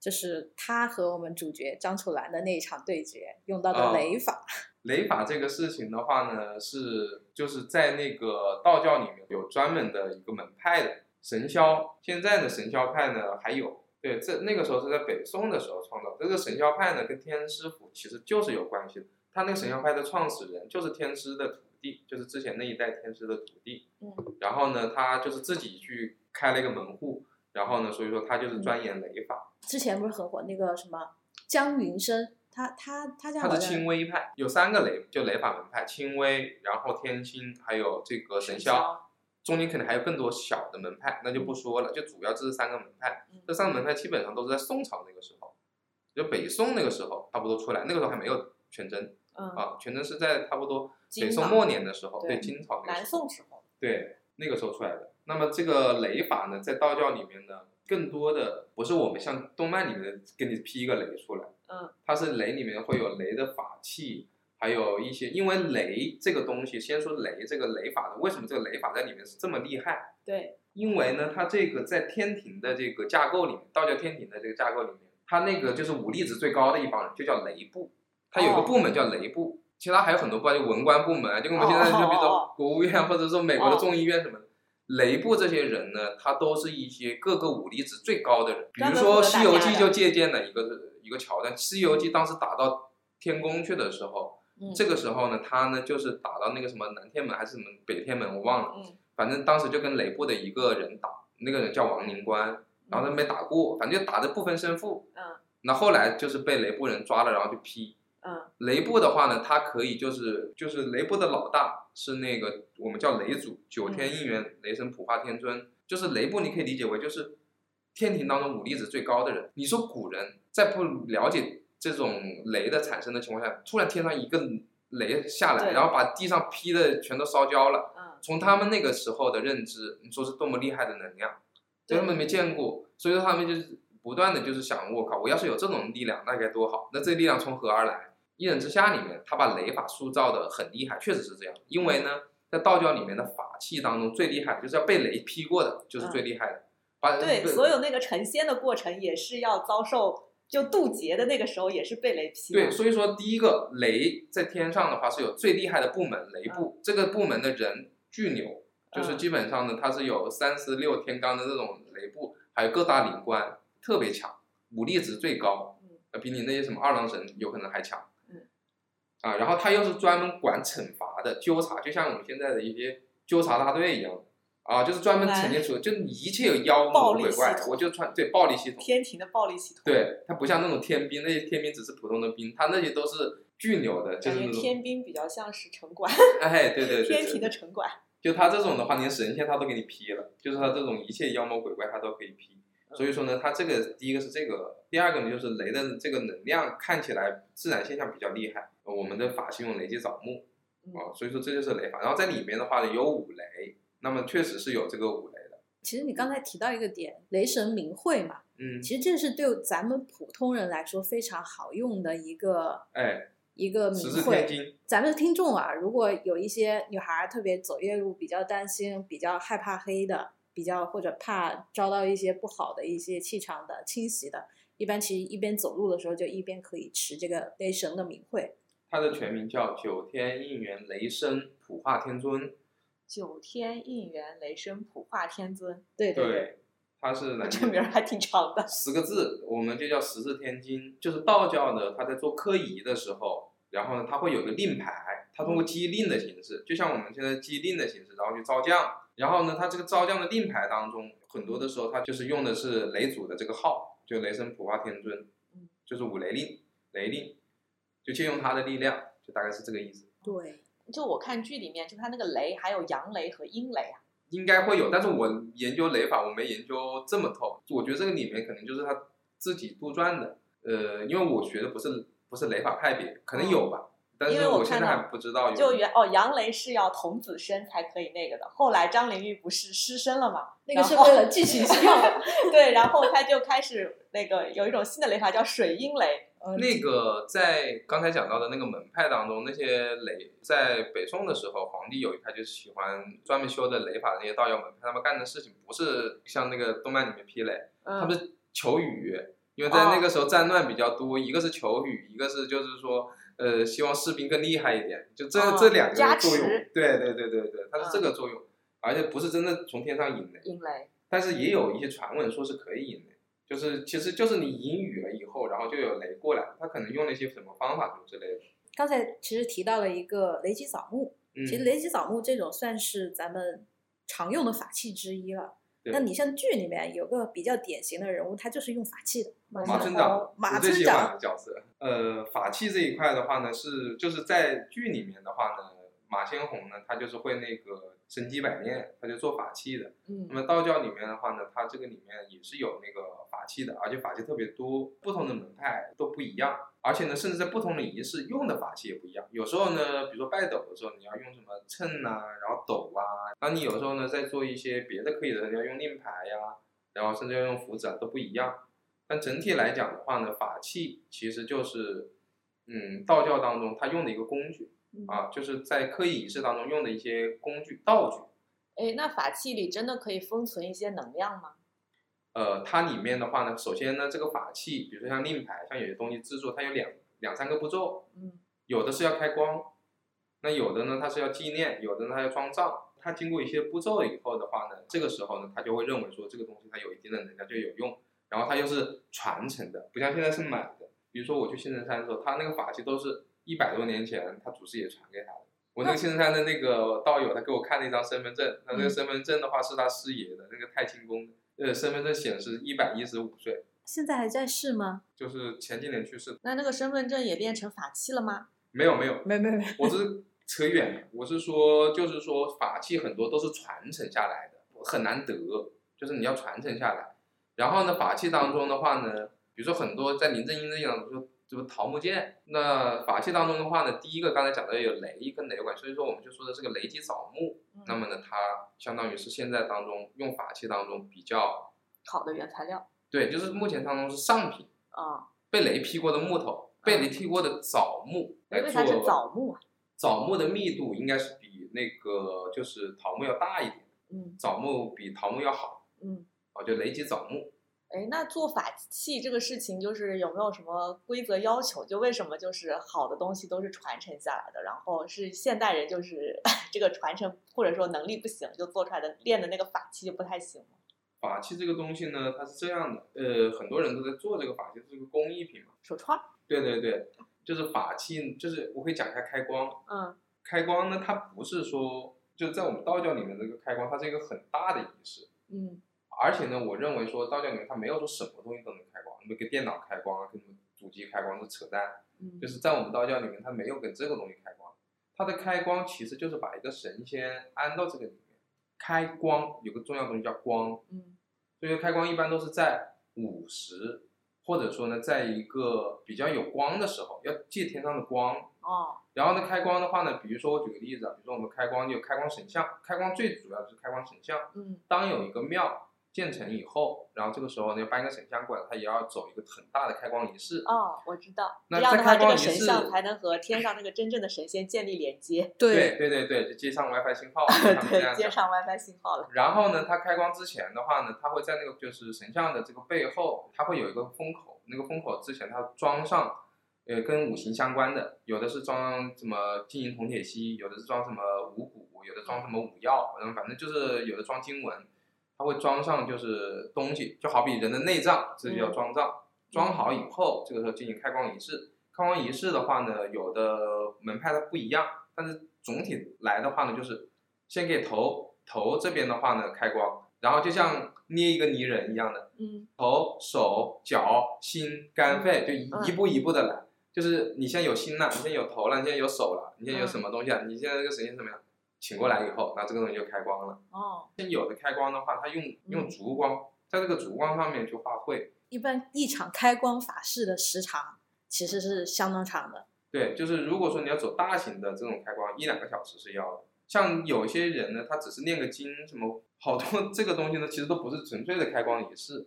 就是他和我们主角张楚岚的那一场对决用到的
哦
雷法。
雷法这个事情的话呢，是就是在那个道教里面有专门的一个门派的神霄。现在的神霄派呢还有，对，这那个时候是在北宋的时候创造。这个神霄派呢跟天师府其实就是有关系的。他那个神霄派的创始人就是天师的徒弟，就是之前那一代天师的徒弟。
嗯。
然后呢，他就是自己去开了一个门户，然后呢，所以说他
嗯
就是钻研雷法。
之前不是很火那个什么江云生，他他他家好像
它是清微派，有三个雷，就雷法门派，清微，然后天心，还有这个神霄，中间可能还有更多小的门派，那就不说了，就主要这是三个门派。
嗯
这三个门派基本上都是在宋朝那个时候，就北宋那个时候差不多出来，那个时候还没有全真
嗯，
啊，全真是在差不多北宋末年的时候，
对
对金朝那个
南
时候
宋时候，
对，那个时候出来的。那么这个雷法呢，在道教里面呢，更多的不是我们像动漫里面的给你劈一个雷出来，
嗯，
它是雷里面会有雷的法器，还有一些，因为雷这个东西，先说雷这个雷法的，为什么这个雷法在里面是这么厉害？
对，
因为呢，它这个在天庭的这个架构里面，道教天庭的这个架构里面，它那个就是武力值最高的一帮人，就叫雷部，它有一个
哦
部门叫雷部，其他还有很多部门，就文官部门啊，就跟我们现在就比如说国务院或者说美国的
哦
众议院什么的。雷部这些人呢，他都是一些各个武力值最高的人，比如说《西游记》就借鉴了一个一个桥段，《西游记》当时打到天宫去的时候，
嗯
这个时候呢，他呢就是打到那个什么南天门还是什么北天门，我忘了，
嗯
反正当时就跟雷部的一个人打，那个人叫王灵官，然后他没打过，反正就打的不分胜负。
嗯
那后来就是被雷部人抓了，然后就批。
嗯
雷部的话呢，他可以就是就是雷部的老大是那个我们叫雷祖九天应元雷神普化天尊，就是雷部你可以理解为就是天庭当中武力值最高的人。你说古人在不了解这种雷的产生的情况下，突然天上一个雷下来，然后把地上劈的全都烧焦了。
嗯，
从他们那个时候的认知，你说是多么厉害的能量，
对
他们没见过，所以说他们就是不断的就是想，我靠，我要是有这种力量，那该多好。那这力量从何而来？一人之下里面，他把雷法塑造的很厉害，确实是这样。因为呢，在道教里面的法器当中，最厉害就是要被雷劈过的，就是最厉害的。把
所有那个成仙的过程也是要遭受，就渡劫的那个时候也是被雷劈
对，所以说第一个雷在天上的话是有最厉害的部门雷部，这个部门的人巨牛，就是
嗯
基本上呢它是有三十六天罡的这种雷部，还有各大灵官特别强，武力值最高
嗯，
呃比你那些什么二郎神有可能还强。
嗯
啊，然后他又是专门管惩罚的纠察，就像我们现在的一些纠察大队一样。啊，就是专门惩戒处，就你一切有妖魔鬼怪我就穿对暴力系统，
天庭的暴力系统，
对，它不像那种天兵，那些天兵只是普通的兵，它那些都是巨牛的，就是那种，
天兵比较像是城管，
哎，对对对
天庭的城管。
就他这种的话，连神仙他都给你劈了，就是他这种一切妖魔鬼怪他都可以劈。所以说呢，他这个第一个是这个，第二个呢就是雷的这个能量看起来自然现象比较厉害。我们的法系用雷击扫墓
嗯
啊，所以说这就是雷法。然后在里面的话呢有五雷，那么确实是有这个五雷的。
其实你刚才提到一个点，雷神明慧嘛，
嗯，
其实这是对咱们普通人来说非常好用的一个
哎，
一个
十
明会。
字天金，
咱们听众啊，如果有一些女孩儿特别走夜路，比较担心、比较害怕黑的，比较或者怕遭到一些不好的一些气场的侵袭的，一般其实一边走路的时候就一边可以持这个雷神的明慧。
它的全名叫九天应元雷声普化天尊。
九天应元雷声普化天尊，
对对
对，它是 南
这名儿还挺长的。
十个字，我们就叫十字天经。就是道教的，他在做科仪的时候，然后呢，他会有个令牌，他通过机令的形式，就像我们现在机令的形式，然后去招降。然后呢，他这个招降的令牌当中，很多的时候他就是用的是雷祖的这个号，就雷声普化天尊
嗯，
就是五雷令、雷令，就借用他的力量，就大概是这个意思。
对，
就我看剧里面，就他那个雷，还有阳雷和阴雷啊。
应该会有，但是我研究雷法，我没研究这么透。我觉得这个里面可能就是他自己杜撰的，呃，因为我学的不是不是雷法派别，可能有吧，但是
我
我现在还不知道有。
就原哦，阳雷是要童子身才可以那个的。后来张灵玉不是失身了嘛？
那个是为了剧情需要的。
对，然后他就开始那个有一种新的雷法叫水阴雷。
嗯
那个在刚才讲到的那个门派当中，那些雷在北宋的时候，皇帝有一派就是喜欢专门修的雷法的那些道教门派，他们干的事情不是像那个动漫里面劈雷，他
嗯
们是求雨，因为在那个时候战乱比较多，一个是求雨，一个是就是说，呃，希望士兵更厉害一点，就这、
哦
这两个作用。对对对对对，它是这个作用，而且不是真的从天上引雷，
引雷。
但是也有一些传闻说是可以引雷，就是其实就是你引雨了以后，然后就有雷过来，他可能用了一些什么方法什么之类的。
刚才其实提到了一个雷击扫墓，
嗯，
其实雷击扫墓这种算是咱们常用的法器之一了。那你像剧里面有个比较典型的人物，他就是用法器的，
马
马
村长，
马村长
的角色。呃，法器这一块的话呢，是就是在剧里面的话呢，马先红呢，他就是会那个生机百炼，他就做法器的。
嗯
那么道教里面的话呢，它这个里面也是有那个法器的，而且法器特别多，不同的门派都不一样，而且呢，甚至在不同的仪式用的法器也不一样。有时候呢，比如说拜斗的时候，你要用什么秤啊，然后斗啊，那你有时候呢，在做一些别的可以的时候，你要用令牌呀、然后甚至要用符纸啊，都不一样。但整体来讲的话呢，法器其实就是，嗯，道教当中它用的一个工具
嗯
啊，就是在科仪仪式当中用的一些工具道具。
哎，那法器里真的可以封存一些能量吗？
呃，它里面的话呢，首先呢，这个法器，比如说像令牌，像有些东西制作，它有两两三个步骤，
嗯
有的是要开光，那有的呢，它是要纪念，有的呢，它要装藏。它经过一些步骤以后的话呢，这个时候呢，它就会认为说这个东西它有一定的能量，就有用，然后它又是传承的，不像现在是买的。比如说我去青城山的时候，他那个法器都是一百多年前他祖师爷传给他的。我那个青城山的那个道友，他给我看了一张身份证，他那个身份证的话是他师爷的，那个太清宫的，呃，身份证显示一百一十五岁，
现在还在世吗？
就是前几年去世。
那那个身份证也变成法器了吗？
没有没有，
没没没，
我是扯远了，我是说，就是说法器很多都是传承下来的，很难得，就是你要传承下来。然后呢，法器当中的话呢，比如说很多在林正英这样说，这个桃木剑。那法器当中的话呢，第一个刚才讲的有雷跟雷管，所以说我们就说的这个雷击枣木。那么呢，它相当于是现在当中用法器当中比较
好的原材料。
对，就是目前当中是上品
啊，
被雷劈过的木头，被雷劈过的枣木来做。
为啥是枣木啊？
枣木的密度应该是比那个就是桃木要大一点。
嗯，
枣木比桃木要好。
嗯，
哦，就雷击枣木。
哎，那做法器这个事情，就是有没有什么规则要求？就为什么就是好的东西都是传承下来的，然后是现代人就是 这个传承或者说能力不行，就做出来的练的那个法器就不太行
法器这个东西呢，它是这样的，呃，很多人都在做这个法器，是个工艺品嘛。
手串。
对对对，就是法器，就是我可以讲一下开光。
嗯。
开光呢，它不是说就在我们道教里面这个开光，它是一个很大的仪式。
嗯。
而且呢，我认为说道教里面它没有说什么东西都能开光，你们给电脑开光啊，给什么主机开光是扯淡。
嗯。
就是在我们道教里面，它没有跟这个东西开光，它的开光其实就是把一个神仙安到这个里面。开光有个重要东西叫光。
嗯。
所以开光一般都是在午时，或者说呢，在一个比较有光的时候，要借天上的光。
哦。
然后呢，开光的话呢，比如说我举个例子啊，比如说我们开光就开光神像，开光最主要就是开光神像。
嗯。
当有一个庙。建成以后，然后这个时候呢，搬一个神像过来，他也要走一个很大的开光仪式。
哦，我知道。
那
这样的话，这个
神
像才能和天上那个真正的神仙建立连接。
对对对对，就接上 WiFi 信号。
对，接上 WiFi 信号了。
然后呢，他开光之前的话呢，他会在那个就是神像的这个背后，他会有一个封口，那个封口之前他装上，呃，跟五行相关的，有的是装什么金银铜铁锡，有的是装什么五谷，有的装什么五药，嗯，反正就是有的装经文。它会装上就是东西，就好比人的内脏，这就叫装脏。装好以后，这个时候进行开光仪式。开光仪式的话呢，有的门派它不一样，但是总体来的话呢，就是先给头头这边的话呢开光，然后就像捏一个泥人一样的，
嗯，
头、手、脚、心、肝、肺，就一步一步的来。就是你现在有心了，你现在有头了，你现在有手了，你现在有什么东西啊？你现在这个神仙怎么样？请过来以后，那这个东西就开光了。哦，像有的开光的话，它用用烛光，在这个烛光上面去画绘。
一般一场开光法事的时长其实是相当长的。
对，就是如果说你要走大型的这种开光，一两个小时是要的。像有些人呢，他只是念个经，什么好多 这个东西呢，其实都不是纯粹的开光仪式。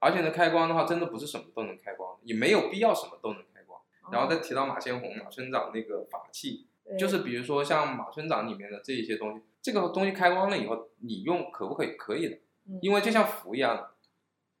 而且呢，开光的话，真的不是什么都能开光，也没有必要什么都能开光。然后再提到马先红、马村长那个法器。就是比如说像马村长里面的这一些东西，这个东西开光了以后，你用可不可以？可以的，因为就像符一样的，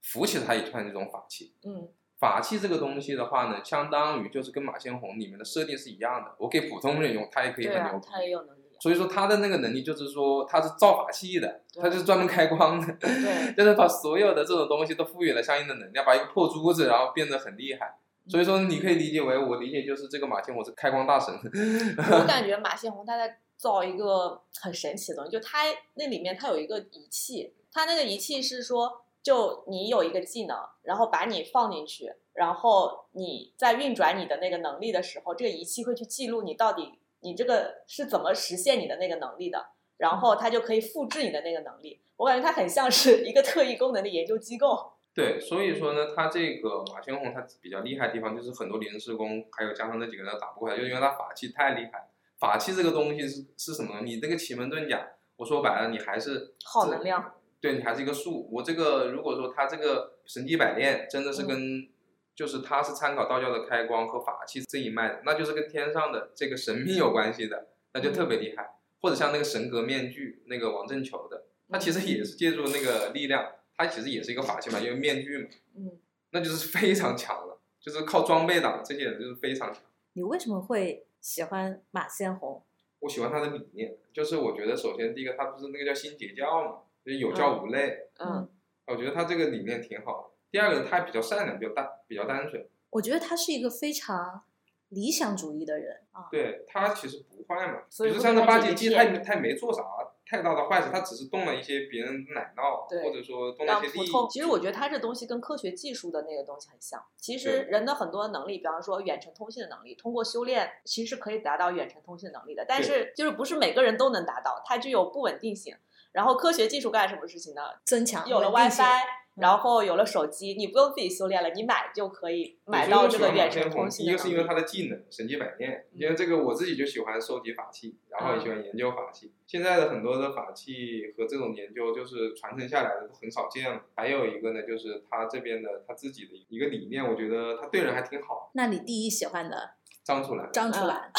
符其实它也算是一种法器。
嗯，
法器这个东西的话呢，相当于就是跟马先红里面的设定是一样的，我给普通人用，他也可以很牛。
他也有能力。
所以说他的那个能力就是说他是造法器的，他就是专门开光的，
对，
就是把所有的这种东西都赋予了相应的能量，把一个破珠子然后变得很厉害。所以说，你可以理解为，我理解就是这个马先宏是开光大神。
我 感觉马先宏他在造一个很神奇的东西，就他那里面他有一个仪器，他那个仪器是说，就你有一个技能，然后把你放进去，然后你在运转你的那个能力的时候，这个仪器会去记录你到底你这个是怎么实现你的那个能力的，然后它就可以复制你的那个能力。我感觉它很像是一个特异功能的研究机构。
对，所以说呢，他这个马先红他比较厉害的地方就是很多临时工，还有加上那几个人打不过他，就因为他法器太厉害。法器这个东西是是什么？你这个奇门遁甲，我说白了，你还是
耗能量。
对你还是一个术。我这个如果说他这个神机百炼真的是跟，就是他是参考道教的开光和法器这一脉的，那就是跟天上的这个神秘有关系的，那就特别厉害。或者像那个神格面具，那个王正球的，他其实也是借助那个力量。它其实也是一个法器嘛，因为面具嘛，
嗯，
那就是非常强了，就是靠装备党这些人就是非常强。
你为什么会喜欢马先红？
我喜欢他的理念，就是我觉得首先第一个，他不是那个叫新截教嘛，就是有教无类，
嗯，
我觉得他这个理念挺好的。第二个，他比较善良，比较单，比较单纯。
我觉得他是一个非常理想主义的人啊。
对他其实不坏嘛，
比
如像那八戒鸡，他他也没做啥。太大的坏事，他只是动了一些别人奶酪，或者说动了一些利益。
其实我觉得他这东西跟科学技术的那个东西很像。其实人的很多能力，比方说远程通信的能力，通过修炼其实可以达到远程通信能力的。但是就是不是每个人都能达到，它具有不稳定性。然后科学技术干什么事情呢？
增强
有了 WiFi，然后有了手机，你不用自己修炼了，你买就可以买到这个远程通信
一个是因为
的能力。
他的技能神机百炼，因为这个我自己就喜欢收集法器，然后也喜欢研究法器。现在的很多的法器和这种研究就是传承下来的都很少见了。还有一个呢，就是他这边的他自己的一个理念，我觉得他对人还挺好。
那你第一喜欢的
张楚岚，
张楚岚？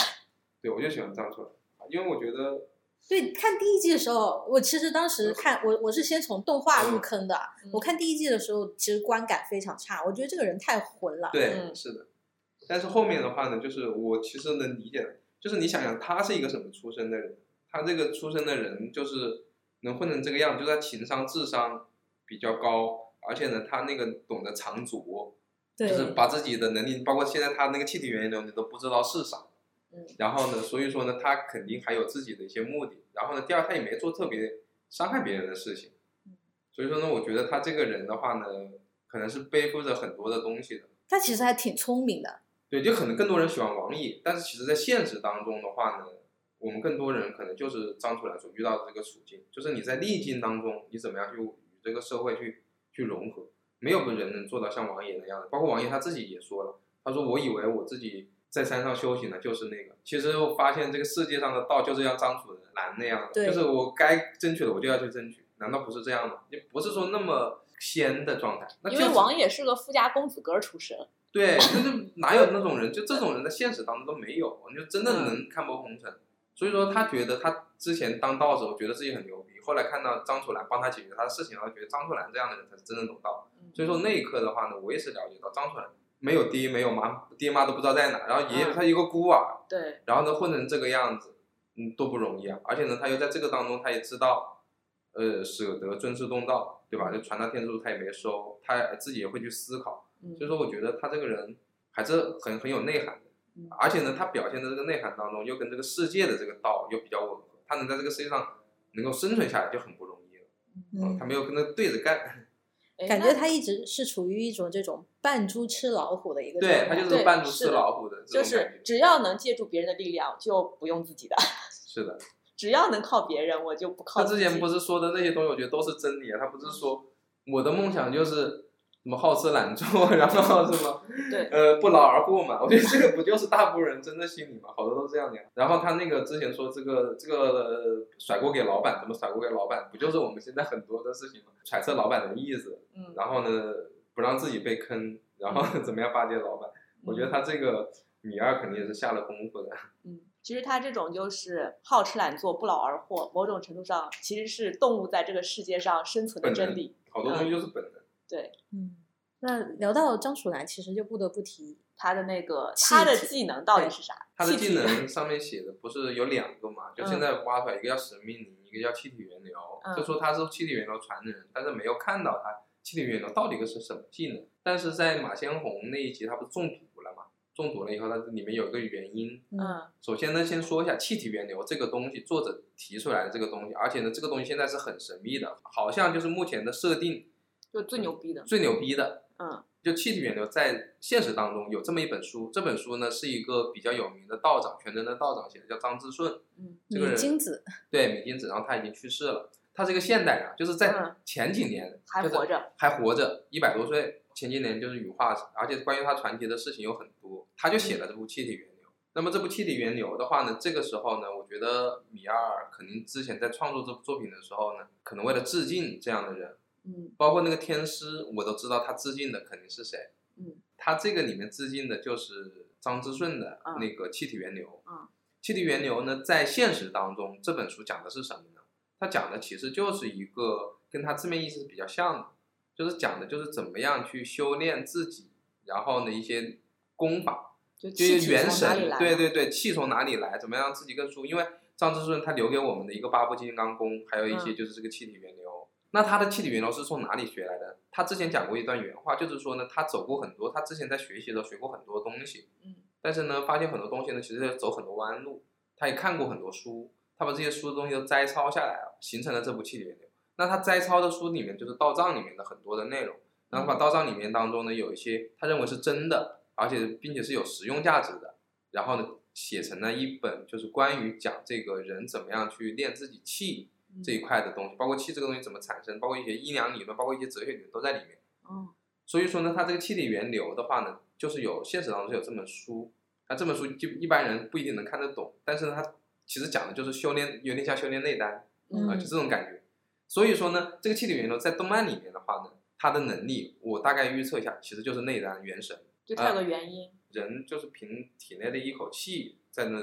对我就喜欢张楚岚，因为我觉得
对，看第一季的时候，我其实当时看我我是先从动画入坑的。
嗯
我看第一季的时候，其实观感非常差，我觉得这个人太混了。
对，
嗯
是的。但是后面的话呢，就是我其实能理解的，就是你想想他是一个什么出身的人，他这个出身的人就是能混成这个样，就是他情商智商比较高，而且呢，他那个懂得藏拙，
对，
就是把自己的能力，包括现在他那个气体源流，你都不知道是啥。
嗯
然后呢，所以说呢，他肯定还有自己的一些目的。然后呢，第二，他也没做特别伤害别人的事情。所以说呢，我觉得他这个人的话呢，可能是背负着很多的东西的。
他其实还挺聪明的。
对，就可能更多人喜欢王野，但是其实，在现实当中的话呢，我们更多人可能就是张楚岚所遇到的这个处境，就是你在逆境当中，你怎么样去与这个社会去去融合，没有个人能做到像王野那样的。包括王野他自己也说了，他说我以为我自己在山上修行的就是那个，其实我发现这个世界上的道就是像张楚岚那样的，
对
就是我该争取的我就要去争取，难道不是这样吗？也不是说那么仙的状态，那就是
因为王也是个富家公子哥出身，
对，就是哪有那种人？就这种人在现实当中都没有，你就真的
嗯
能看破红尘。所以说，他觉得他之前当道士，我觉得自己很牛逼。后来看到张楚岚帮他解决他的事情，然后觉得张楚岚这样的人才是真正懂道。
嗯
所以说那一刻的话呢，我也是了解到张楚岚没有爹没有妈，爹妈都不知道在哪，然后爷爷
嗯
他一个孤儿，
对，
然后呢混成这个样子，嗯，多不容易啊！而且呢，他又在这个当中，他也知道，呃，舍得尊师重道，对吧？就传达天书他也没收，他自己也会去思考。
嗯
所以说，我觉得他这个人还是很很有内涵的
嗯，
而且呢，他表现的这个内涵当中，又跟这个世界的这个道又比较吻合，他能在这个世界上能够生存下来就很不容易了。
嗯
他，没有跟他对着干，
哎
感觉他一直是处于一种这种扮猪吃老虎的一个状态。
对他就是扮猪吃老虎的这
就。是只要能借助别人的力量，就不用自己的；
是的，
只要能靠别人，我就不靠
他
自己。
之前不是说的那些东西，我觉得都是真理啊。他不是说我的梦想就是什么好吃懒做，然后什么
对
呃不劳而获嘛。我觉得这个不就是大部分人真的心理嘛？好多都是这样的呀。然后他那个之前说这个这个、呃甩锅给老板，怎么甩锅给老板？不就是我们现在很多的事情嘛？揣测老板的意思，
嗯，
然后呢不让自己被坑，然后 怎么样巴结老板？我觉得他这个米二肯定也是下了功夫的。
嗯，其实他这种就是好吃懒做、不劳而获，某种程度上其实是动物在这个世界上生存的真理。
好多东西就是本能。
对
嗯，那聊到张楚岚，其实就不得不提
他的那个他的技能到底是啥？
他的技能 上面写的不是有两个嘛？就
嗯
现在挖出来，一个叫神秘灵，一个叫气体源流。
嗯
就说他是气体源流传人，但是没有看到他气体源流到底是什么技能。但是在马先红那一集，他不是中毒了嘛？中毒了以后，它里面有一个原因。
嗯
首先呢，先说一下气体源流这个东西，作者提出来的这个东西，而且呢，这个东西现在是很神秘的，好像就是目前的设定
就最牛逼的。
最牛逼的。
嗯
就气体源流在现实当中有这么一本书，这本书呢是一个比较有名的道长，全真的道长写的，叫张之顺。
嗯
米
这个人
金子，
对，米金子，然后他已经去世了。他是一个现代人，就是
嗯
在前几年、就是
还活着，
还活着，一百多岁。前几年就是羽化，而且关于他传奇的事情有很多，他就写了这部《气体源流》。那么这部《气体源流》的话呢，这个时候呢，我觉得米二肯定之前在创作这部作品的时候呢，可能为了致敬这样的人，
嗯
包括那个天师，我都知道他致敬的肯定是谁。
嗯
他这个里面致敬的就是张之顺的
嗯
那个《气体源流》。
嗯
气体源流呢，在现实当中，这本书讲的是什么呢？它讲的其实就是一个跟他字面意思比较像的，就是讲的就是怎么样去修炼自己，然后呢一些功法，
就
就是元神，对，对对，气从哪里来？怎么样让自己更舒服？因为张之顺他留给我们的一个八部金刚功，还有一些
嗯
就是这个气体源流。那他的气体源头是从哪里学来的？他之前讲过一段原话，就是说呢，他走过很多，他之前在学习的时候学过很多东西，
嗯
但是呢，发现很多东西呢，其实要走很多弯路。他也看过很多书，他把这些书的东西都摘抄下来了，形成了这部气体源流。那他摘抄的书里面就是道藏里面的很多的内容，然后把道藏里面当中呢有一些他认为是真的，而且并且是有实用价值的，然后呢写成了一本就是关于讲这个人怎么样去练自己气，这一块的东西，包括气这个东西怎么产生，包括一些阴阳理论，包括一些哲学理论都在里面。
哦，
所以说呢，它这个气体源流的话呢，就是有现实当中是有这本书，那这本书就一般人不一定能看得懂，但是呢，它其实讲的就是修炼，有点像修炼内丹啊、
嗯
就这种感觉。所以说呢，这个气体源流在动漫里面的话呢，它的能力我大概预测一下，其实就是内丹元神。
就它有个原因。
人就是凭体内的一口气在那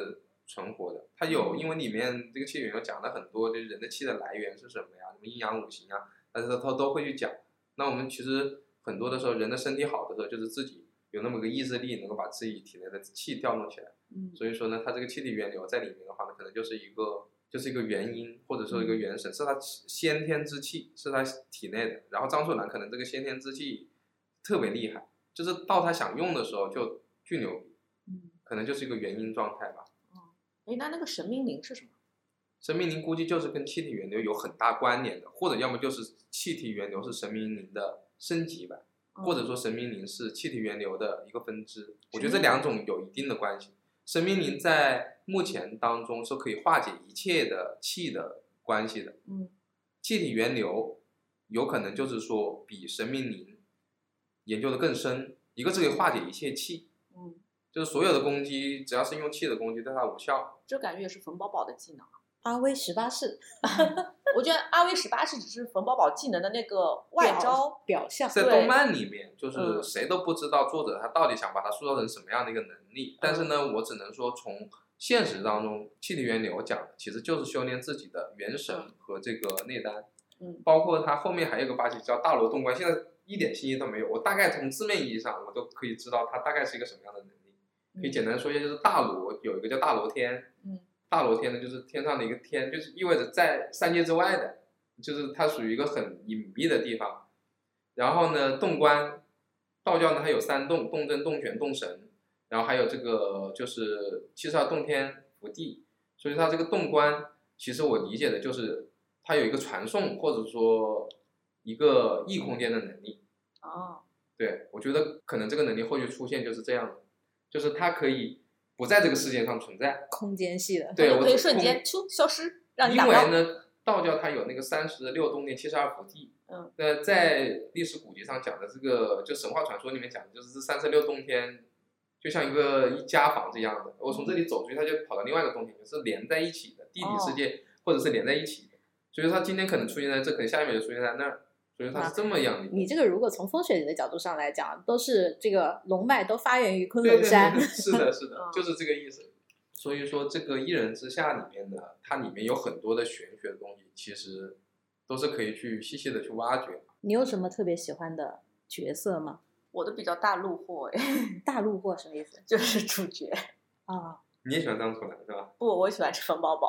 存活的。它有，因为里面这个气源流讲了很多，就是人的气的来源是什么呀，什么阴阳五行啊，但是它都都会去讲。那我们其实很多的时候，人的身体好的时候，就是自己有那么个意志力，能够把自己体内的气调动起来。
嗯
所以说呢，它这个气体源流在里面的话呢，可能就是一个就是一个元因，或者说一个元神，是他先天之气，是他体内的。然后张楚岚可能这个先天之气特别厉害，就是到他想用的时候就巨牛逼，
嗯，
可能就是一个元因状态吧。
哎，那那个神明灵是什么？
神明灵估计就是跟气体源流有很大关联的，或者要么就是气体源流是神明灵的升级版，或者说神明灵是气体源流的一个分支。我觉得这两种有一定的关系。神明灵在目前当中是可以化解一切的气的关系的，
嗯
气体源流有可能就是说比神明灵研究的更深，一个是可以化解一切气，
嗯，
就是所有的攻击只要是用气的攻击对它无效。
这感觉也是冯宝宝的技能。
阿威十八式
我觉得阿威十八式只是冯宝宝技能的那个外招。
表象，
在动漫里面，就是
嗯
谁都不知道作者他到底想把它塑造成什么样的一个能
嗯
力。但是呢，我只能说从现实当中，气体源流讲的其实就是修炼自己的元神和这个内丹。
嗯
包括它后面还有个八级叫大罗洞观，现在一点信息都没有。我大概从字面意义上，我都可以知道它大概是一个什么样的能力。可以简单说一下，就是大罗有一个叫大罗天，
嗯，
大罗天呢就是天上的一个天，就是意味着在三界之外的，就是它属于一个很隐蔽的地方。然后呢，洞观，道教呢它有三洞：洞真、洞玄、洞神，然后还有这个就是七十二洞天福地，所以它这个洞观，其实我理解的就是它有一个传送或者说一个异空间的能力。
哦，
对，我觉得可能这个能力后续出现就是这样的，就是它可以不在这个世界上存在。
空间系的，
对，我
可以瞬间出消失，让你
因。为呢，道教它有那个三十六洞天、七十二福地。
嗯。
那在历史古籍上讲的这个，就神话传说里面讲的，就是这三十六洞天，就像一个一家房子一样的。我从这里走出去，它就跑到另外一个洞天，是连在一起的，地理世界、或者是连在一起的。所以它今天可能出现在这，可能下一秒就出现在那儿。所以它是这么样的。
你这个如果从风水的角度上来讲，都是这个龙脉都发源于昆仑山
对，，是的，是的
嗯，
就是这个意思。所以说，这个一人之下里面呢，它里面有很多的玄学的东西，其实都是可以去细细的去挖掘。
你有什么特别喜欢的角色吗？
我的比较大陆货，哎，
大陆货什么意思
就是主角。
啊？
你也喜欢张楚岚是吧？
不，我喜欢吃冯宝宝。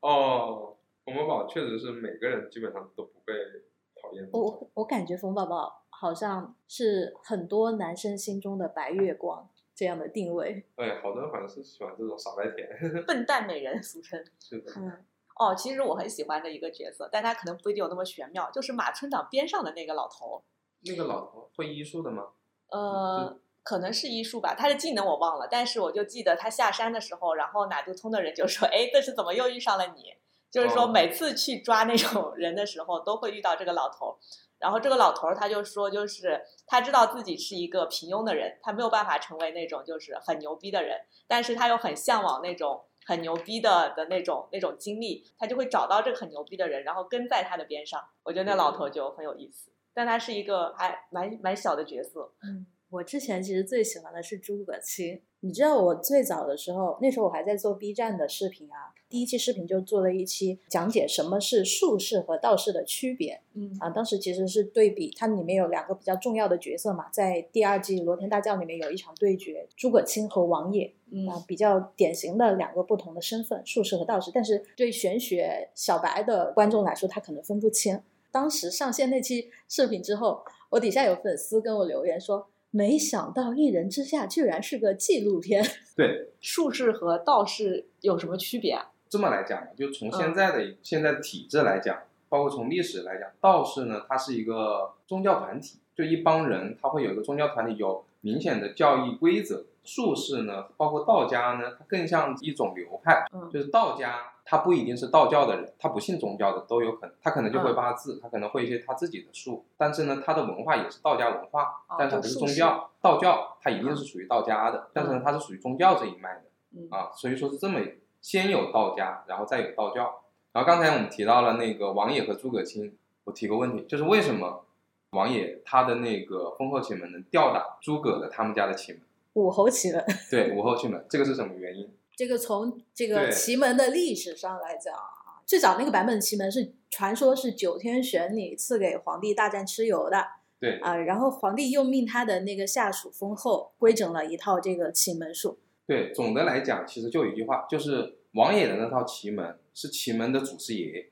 哦，冯宝宝确实是每个人基本上都不被讨厌。
我我感觉冯宝宝好像是很多男生心中的白月光这样的定位。
哎，好多人好像是喜欢这种傻白甜。
笨蛋美人俗称。
是的，
嗯，
哦，其实我很喜欢的一个角色，但他可能不一定有那么玄妙，就是马村长边上的那个老头。
那个老头会医术的吗？
呃，可能是医术吧，他的技能我忘了，但是我就记得他下山的时候，然后哪度通的人就说：“哎，这是怎么又遇上了你？”就是说
哦
每次去抓那种人的时候，都会遇到这个老头。然后这个老头儿他就说，就是他知道自己是一个平庸的人，他没有办法成为那种就是很牛逼的人，但是他又很向往那种很牛逼的的那种那种经历，他就会找到这个很牛逼的人，然后跟在他的边上。我觉得那老头就很有意思，但他是一个还蛮蛮小的角色。
嗯，我之前其实最喜欢的是诸葛青。你知道我最早的时候，那时候我还在做 B 站的视频啊，第一期视频就做了一期讲解什么是术士和道士的区别
嗯
啊。当时其实是对比，它里面有两个比较重要的角色嘛，在第二季《罗天大教》里面有一场对决，诸葛青和王爷
嗯
啊，比较典型的两个不同的身份，术士和道士。但是对玄学小白的观众来说，他可能分不清。当时上线那期视频之后，我底下有粉丝跟我留言说，没想到《一人之下》居然是个纪录片。
对，
术士和道士有什么区别啊？
这么来讲，就从
嗯
现在的、现在的体制来讲，包括从历史来讲，道士呢，它是一个宗教团体，就一帮人，他会有一个宗教团体，有明显的教义规则，术士呢，包括道家呢，它更像一种流派，
嗯
就是道家他不一定是道教的人，他不信宗教的都有可能，他可能就会
嗯
八字，他可能会一些他自己的术，但是呢，他的文化也是道家文化，
哦
但是它不是宗教，道教它一定是属于道家的，但是呢，它是属于宗教这一脉的。
嗯
啊，所以说是这么先有道家，然后再有道教。然后刚才我们提到了那个王爷和诸葛青，我提个问题，就是为什么王爷他的那个封后奇门能吊打诸葛的他们家的奇门？
武侯奇门，
对，武侯奇门，这个是什么原因？
这个从这个奇门的历史上来讲啊，最早那个版本奇门是传说是九天玄女赐给皇帝大战蚩尤的
对，
啊，然后皇帝又命他的那个下属封后规整了一套这个奇门术。
对，总的来讲，其实就一句话，就是王爷的那套奇门是奇门的祖师爷，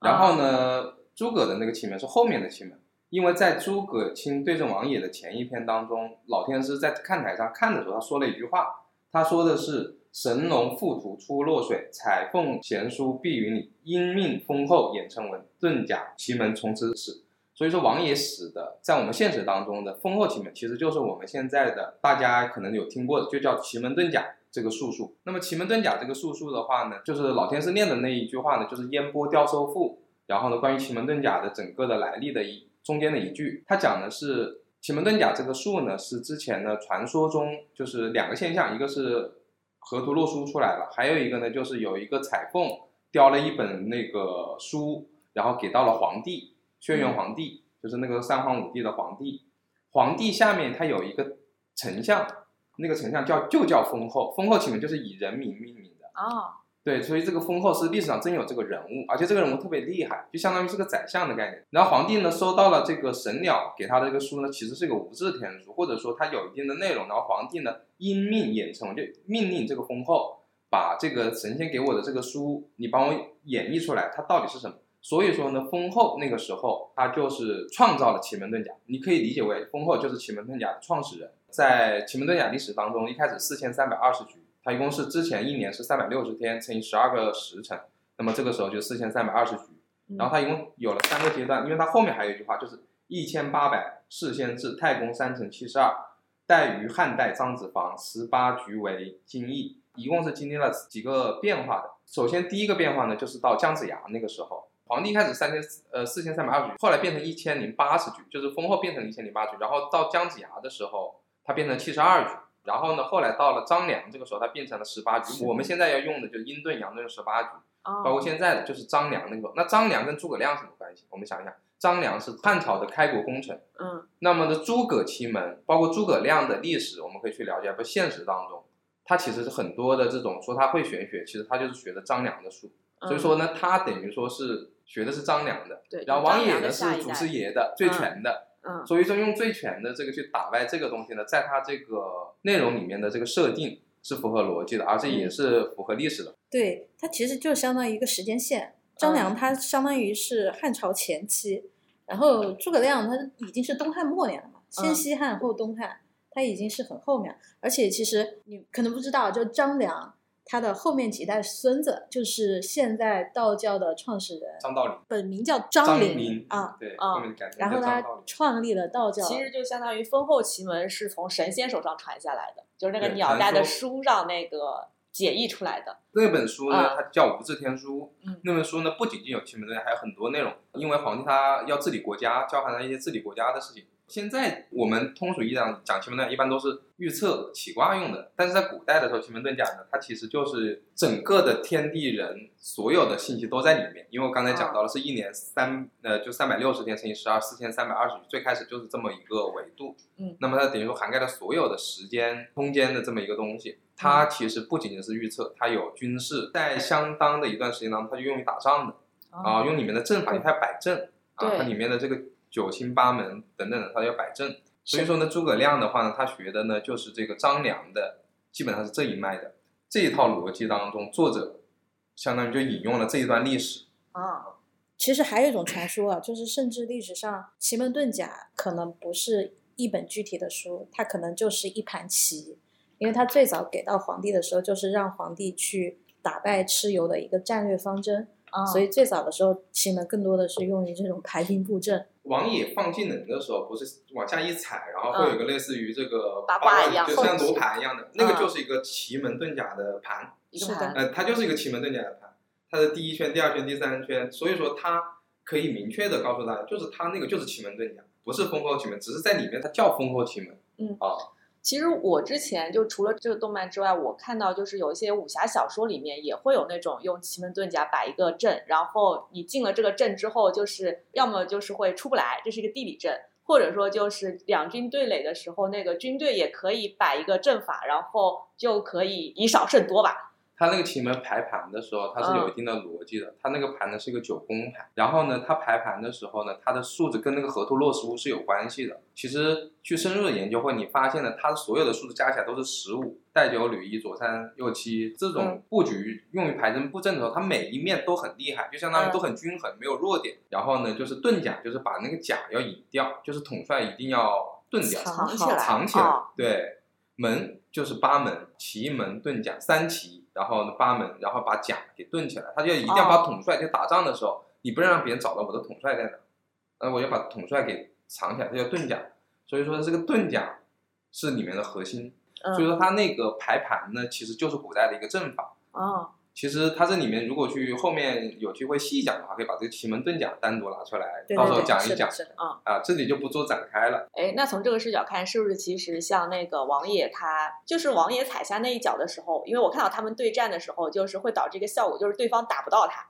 然后呢，诸葛的那个奇门是后面的奇门。因为在诸葛青对阵王爷的前一篇当中，老天师在看台上看的时候，他说了一句话，他说的是“神龙附图出洛水，彩凤衔书碧云里，因命封后演成文，遁甲奇门从此始”。所以说，王爷死的，在我们现实当中的封后奇门，其实就是我们现在的大家可能有听过的，就叫奇门遁甲这个术数。那么奇门遁甲这个术数的话呢，就是老天师念的那一句话呢，就是烟波钓收腹。然后呢，关于奇门遁甲的整个的来历的一中间的一句，它讲的是奇门遁甲这个术呢，是之前的传说中就是两个现象，一个是河图洛书出来了，还有一个呢就是有一个彩凤雕了一本那个书，然后给到了皇帝。轩辕皇帝就是那个三皇五帝的皇帝，皇帝下面他有一个丞相，那个丞相叫就叫封后，封后起名就是以人名命名的。
啊，
对，所以这个封后是历史上真有这个人物，而且这个人物特别厉害，就相当于是个宰相的概念。然后皇帝呢收到了这个神鸟给他的这个书呢，其实是个无字天书，或者说它有一定的内容。然后皇帝呢因命演成，就命令这个封后把这个神仙给我的这个书，你帮我演绎出来，它到底是什么？所以说呢，封后那个时候他就是创造了奇门遁甲，你可以理解为封后就是奇门遁甲的创始人。在奇门遁甲历史当中，一开始四千三百二十局，它一共是之前一年是三百六十天乘以十二个时辰，那么这个时候就四千三百二十局。然后它一共有了三个阶段，因为它后面还有一句话，就是一千八百事先至，太公三乘七十二，代于汉代张子房十八局为金义，一共是经历了几个变化的。首先第一个变化呢，就是到姜子牙那个时候，皇帝开始三千呃四千三百二十局，后来变成一千零八十局，就是封后变成一千零八局，然后到姜子牙的时候，它变成七十二局。然后呢，后来到了张良这个时候，它变成了十八局。我们现在要用的就是阴遁阳遁十八局。
啊
包括现在的就是张良那个时候，那张良跟诸葛亮什么关系？我们想一想，张良是汉朝的开国功臣，
嗯
那么的诸葛奇门，包括诸葛亮的历史，我们可以去了解。不，现实当中，他其实是很多的这种说他会玄学，其实他就是学的张良的术。所以说呢，他等于说是学的是张良的，然后王爷
张良的
呢是祖师爷的最全的。
嗯
所以说用最全的这个去打败这个东西呢，在它这个内容里面的这个设定是符合逻辑的，而且也是符合历史的。
对，它其实就相当于一个时间线。张良他相当于是汉朝前期，然后诸葛亮他已经是东汉末年了嘛，先
嗯
西汉后东汉，他已经是很后面。而且其实你可能不知道，就张良他的后面几代孙子，就是现在道教的创始人，
张道陵，
本名叫
张
陵
陵
啊，，
对，
啊
后面改
然后他。创立了道教。
其实就相当于封后奇门是从神仙手上传下来的，就是那个鸟带的书上那个解译出来的。
那本书呢，
啊
它叫《无字天书》。
嗯
那本书呢，不仅仅有奇门遁甲，还有很多内容。因为皇帝他要治理国家，教含了一些治理国家的事情。现在我们通俗意义上讲奇门遁甲，一般都是预测起卦用的。但是在古代的时候，奇门遁甲呢，它其实就是整个的天地人所有的信息都在里面。因为我刚才讲到了，是一年三呃就三百六十天乘以十二，四千三百二十，最开始就是这么一个维度。
嗯，
那么它等于说涵盖了所有的时间、空间的这么一个东西。它其实不仅仅是预测，它有军事，在相当的一段时间当中，它就用于打仗的。啊，用里面的阵法，它要摆阵啊，它里面的这个九星八门等等的，它要摆正。所以说呢，诸葛亮的话呢，他学的呢就是这个张良的，基本上是这一脉的这一套逻辑当中，作者相当于就引用了这一段历史。
啊，
其实还有一种传说啊，就是甚至历史上奇门遁甲可能不是一本具体的书，它可能就是一盘棋，因为它最早给到皇帝的时候，就是让皇帝去打败蚩尤的一个战略方针，
啊
所以最早的时候奇门更多的是用于这种排兵布阵。
王野放技能的时候，不是往下一踩，然后会有一个类似于这个
八卦一样
就像罗盘一样的，那个
嗯。
就是一个奇门遁甲的盘。
是的
一个盘
呃，它就是一个奇门遁甲的盘，它的第一圈、第二圈、第三圈，所以说它可以明确的告诉大家，就是它那个就是奇门遁甲，不是封后奇门，只是在里面它叫封后奇门。
嗯。
啊，
其实我之前就除了这个动漫之外，我看到就是有一些武侠小说里面也会有那种用奇门遁甲摆一个阵，然后你进了这个阵之后，就是要么就是会出不来，这是一个地理阵，或者说就是两军对垒的时候，那个军队也可以摆一个阵法，然后就可以以少胜多吧。
它那个奇门排盘的时候，它是有一定的逻辑的。它那个盘呢是一个九宫盘，然后呢，它排盘的时候呢，它的数字跟那个河图洛书是有关系的。其实去深入的研究会，你发现了它所有的数字加起来都是十五，带九履一左三右七这种
嗯
布局用于排阵布阵的时候，它每一面都很厉害，就相当于
嗯
都很均衡，没有弱点。然后呢，就是遁甲，就是把那个甲要引掉，就是统帅一定要遁掉，
藏
藏起来，
藏起来。
哦
对，门就是八门，奇门遁甲三奇，然后呢八门，然后把甲给盾起来。他就一定要把统帅，就打仗的时候，你不能让别人找到我的统帅在哪，呃，我要把统帅给藏起来，他叫盾甲。所以说这个盾甲是里面的核心。所以说他那个排盘呢，其实就是古代的一个阵法。
哦，
其实它这里面如果去后面有机会细讲的话，可以把这个奇门遁甲单独拿出来，到时候讲一讲。啊，这里就不做展开了。
哎，那从这个视角看，是不是其实像那个王爷他，就是王爷踩下那一脚的时候，因为我看到他们对战的时候，就是会导致一个效果，就是对方打不到他，
嗯，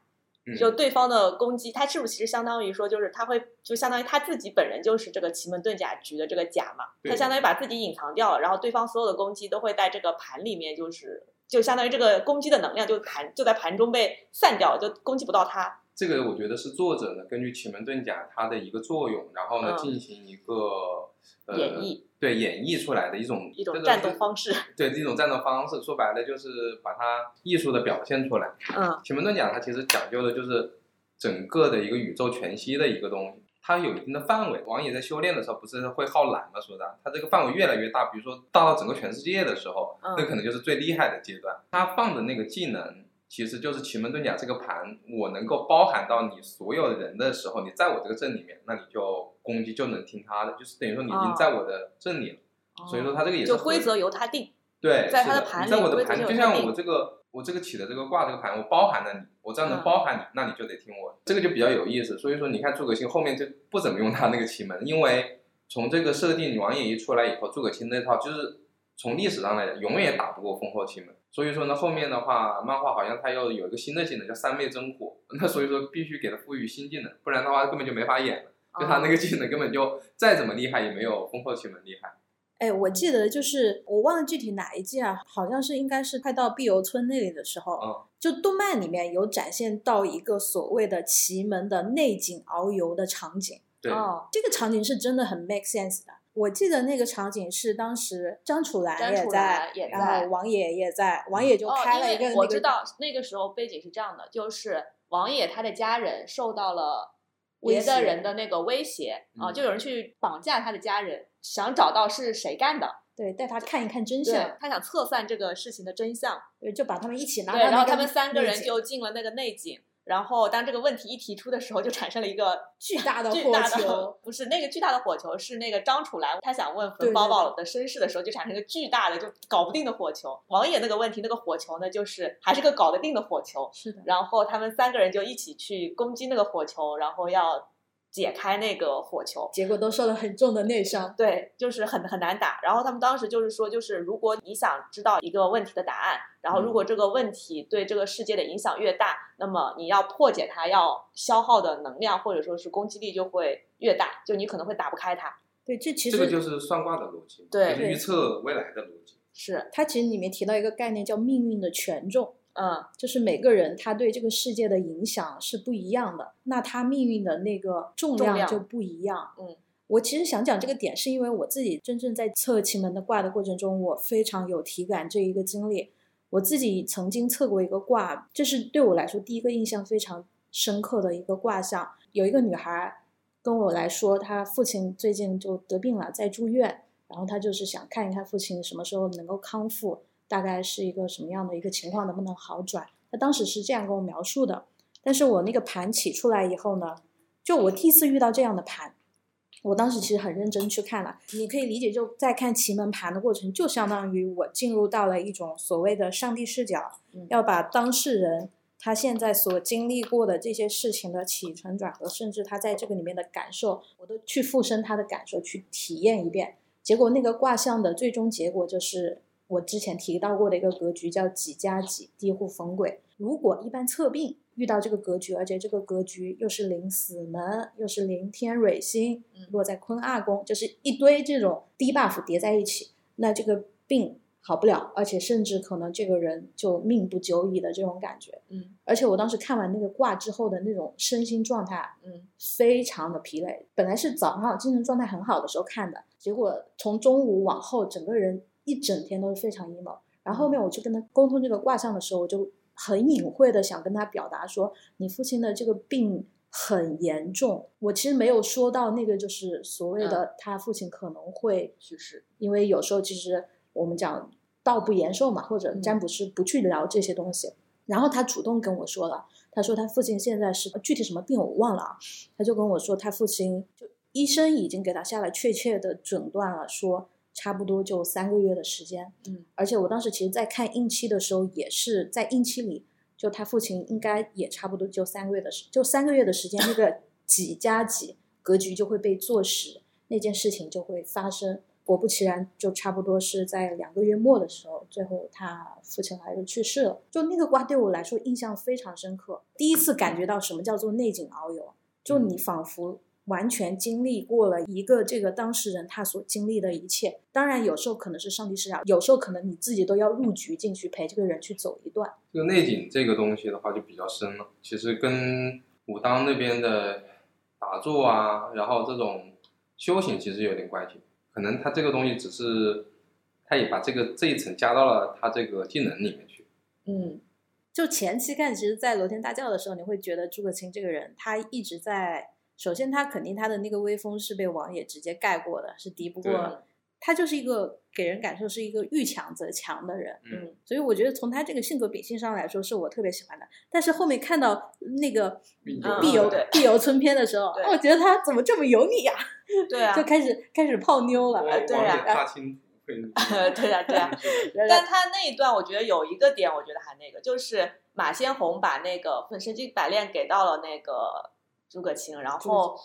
就对方的攻击，他是不是其实相当于说，就是他会就相当于他自己本人就是这个奇门遁甲局的这个甲嘛，
对。
他相当于把自己隐藏掉了，然后对方所有的攻击都会在这个盘里面，就是就相当于这个攻击的能量就盘就在盘中被散掉了，就攻击不到他。
这个我觉得是作者呢根据奇门遁甲它的一个作用，然后呢
嗯
进行一个呃
演绎
对演绎出来的一种
一种战斗方式，
对一种战斗方式，说白了就是把它艺术的表现出来。
嗯
奇门遁甲它其实讲究的就是整个的一个宇宙全息的一个东西，它有一定的范围。王爷在修炼的时候不是会耗懒吗？说的，它这个范围越来越大，比如说大到整个全世界的时候，
嗯
那可能就是最厉害的阶段。他放的那个技能，其实就是奇门遁甲这个盘，我能够包含到你所有人的时候，你在我这个阵里面，那你就攻击就能听他的，就是等于说你已经在我的阵里了。所以说他这个也是
就规则由他定。
对，
在他的盘里
在我的盘，
里就
像我这个我这个起的这个卦这个盘，我包含了你，我这样能
嗯
包含你，那你就得听我的，这个就比较有意思。所以说，你看诸葛青后面就不怎么用他那个奇门，因为从这个设定王爷一出来以后，诸葛青那套就是从历史上来讲，永远也打不过烽火奇门。所以说呢，后面的话，漫画好像它又有一个新的技能叫三昧真火，那所以说必须给它赋予新技能，不然的话根本就没法演了。就他那个技能根本就再怎么厉害，也没有烽火奇门厉害。
哎，我记得就是我忘了具体哪一季啊，好像是应该是快到碧游村那里的时候，
嗯
就动漫里面有展现到一个所谓的奇门的内景遨游的场景，
对，
哦，
这个场景是真的很 make sense 的。我记得那个场景是当时张楚岚
张楚
也在
岚，也
然
在
后王野也在，王野就
哦，
开了一个那个
为我知道那个时候背景是这样的，就是王野他的家人受到了
威
别的人的那个威胁啊，
嗯
就有人去绑架他的家人，想找到是谁干的，
对，带他看一看真相，
他想测算这个事情的真相，
对，就把他们一起拿
对，然后他们三个人就进了那个内景。然后，当这个问题一提出的时候，就产生了一个
巨大的火球，
不是那个巨大的火球，是那个张楚岚，他想问冯宝宝的身世的时候，就产生一个巨大的就搞不定的火球。王野那个问题，那个火球呢，就是还是个搞得定的火球。
是的，
然后他们三个人就一起去攻击那个火球，然后要解开那个火球。
结果都受了很重的内伤。
对，就是很很难打。然后他们当时就是说，就是如果你想知道一个问题的答案，然后如果这个问题对这个世界的影响越大，那么你要破解它，要消耗的能量或者说是攻击力就会越大，就你可能会打不开它。
对，这其
这个
实
就是算卦的逻辑，
对
就是预测未来的逻辑。
是，
它其实里面提到一个概念叫命运的权重。
嗯，
就是每个人他对这个世界的影响是不一样的，那他命运的那个重
量
就不一样。
嗯，
我其实想讲这个点，是因为我自己真正在测奇门的卦的过程中，我非常有体感这一个经历。我自己曾经测过一个卦，这是对我来说第一个印象非常深刻的一个卦象。有一个女孩跟我来说，她父亲最近就得病了，在住院，然后她就是想看一看父亲什么时候能够康复。大概是一个什么样的一个情况，能不能好转？他当时是这样跟我描述的。但是我那个盘起出来以后呢，就我第一次遇到这样的盘，我当时其实很认真去看了，你可以理解，就在看奇门盘的过程，就相当于我进入到了一种所谓的上帝视角，
嗯
要把当事人他现在所经历过的这些事情的起承转合，甚至他在这个里面的感受，我都去附身他的感受，去体验一遍。结果那个卦象的最终结果就是我之前提到过的一个格局，叫几加几，地户逢鬼。如果一般测病遇到这个格局，而且这个格局又是临死门，又是临天蕊星
嗯，
落在坤二宫，就是一堆这种低 buff 叠在一起，那这个病好不了，而且甚至可能这个人就命不久矣的这种感觉。
嗯
而且我当时看完那个卦之后的那种身心状态，
嗯
非常的疲累。本来是早上精神状态很好的时候看的，结果从中午往后，整个人一整天都是非常 emo。然后后面我去跟他沟通这个卦象的时候，我就很隐晦的想跟他表达说，你父亲的这个病很严重。我其实没有说到那个就是所谓的他父亲可能会
去世，
因为有时候其实我们讲道不言寿嘛，或者
嗯
占卜师不去聊这些东西。然后他主动跟我说了，他说他父亲现在是具体什么病我忘了啊，他就跟我说他父亲就医生已经给他下了确切的诊断了，说差不多就三个月的时间。
嗯，
而且我当时其实，在看应期的时候，也是在应期里，就他父亲应该也差不多就三个月的时，就三个月的时间，那个 几加几格局就会被坐实，那件事情就会发生。果不其然，就差不多是在两个月末的时候，最后他父亲还是去世了。就那个瓜对我来说印象非常深刻，第一次感觉到什么叫做内景遨游，就你仿佛完全经历过了一个这个当事人他所经历的一切。当然，有时候可能是上帝视角，有时候可能你自己都要入局进去陪这个人去走一段。
这个内景这个东西的话就比较深了，其实跟武当那边的打坐啊，然后这种修行其实有点关系。可能他这个东西只是，他也把这个这一层加到了他这个技能里面去。
嗯，就前期看，其实，在罗天大教的时候，你会觉得诸葛青这个人，他一直在，首先他肯定他的那个威风是被王爷直接盖过的，是敌不过。他就是一个给人感受是一个遇强则强的人，
嗯，
所以我觉得从他这个性格秉性上来说，是我特别喜欢的。但是后面看到那个碧游碧游村篇的时候，我觉得他怎么这么油腻呀、
对 啊
就，开始开始泡妞了。
对啊
王爷踏青图会，
对啊对啊但他那一段，我觉得有一个点，我觉得还那个，就是马先红把那个粉神经百炼给到了那个诸葛青，然后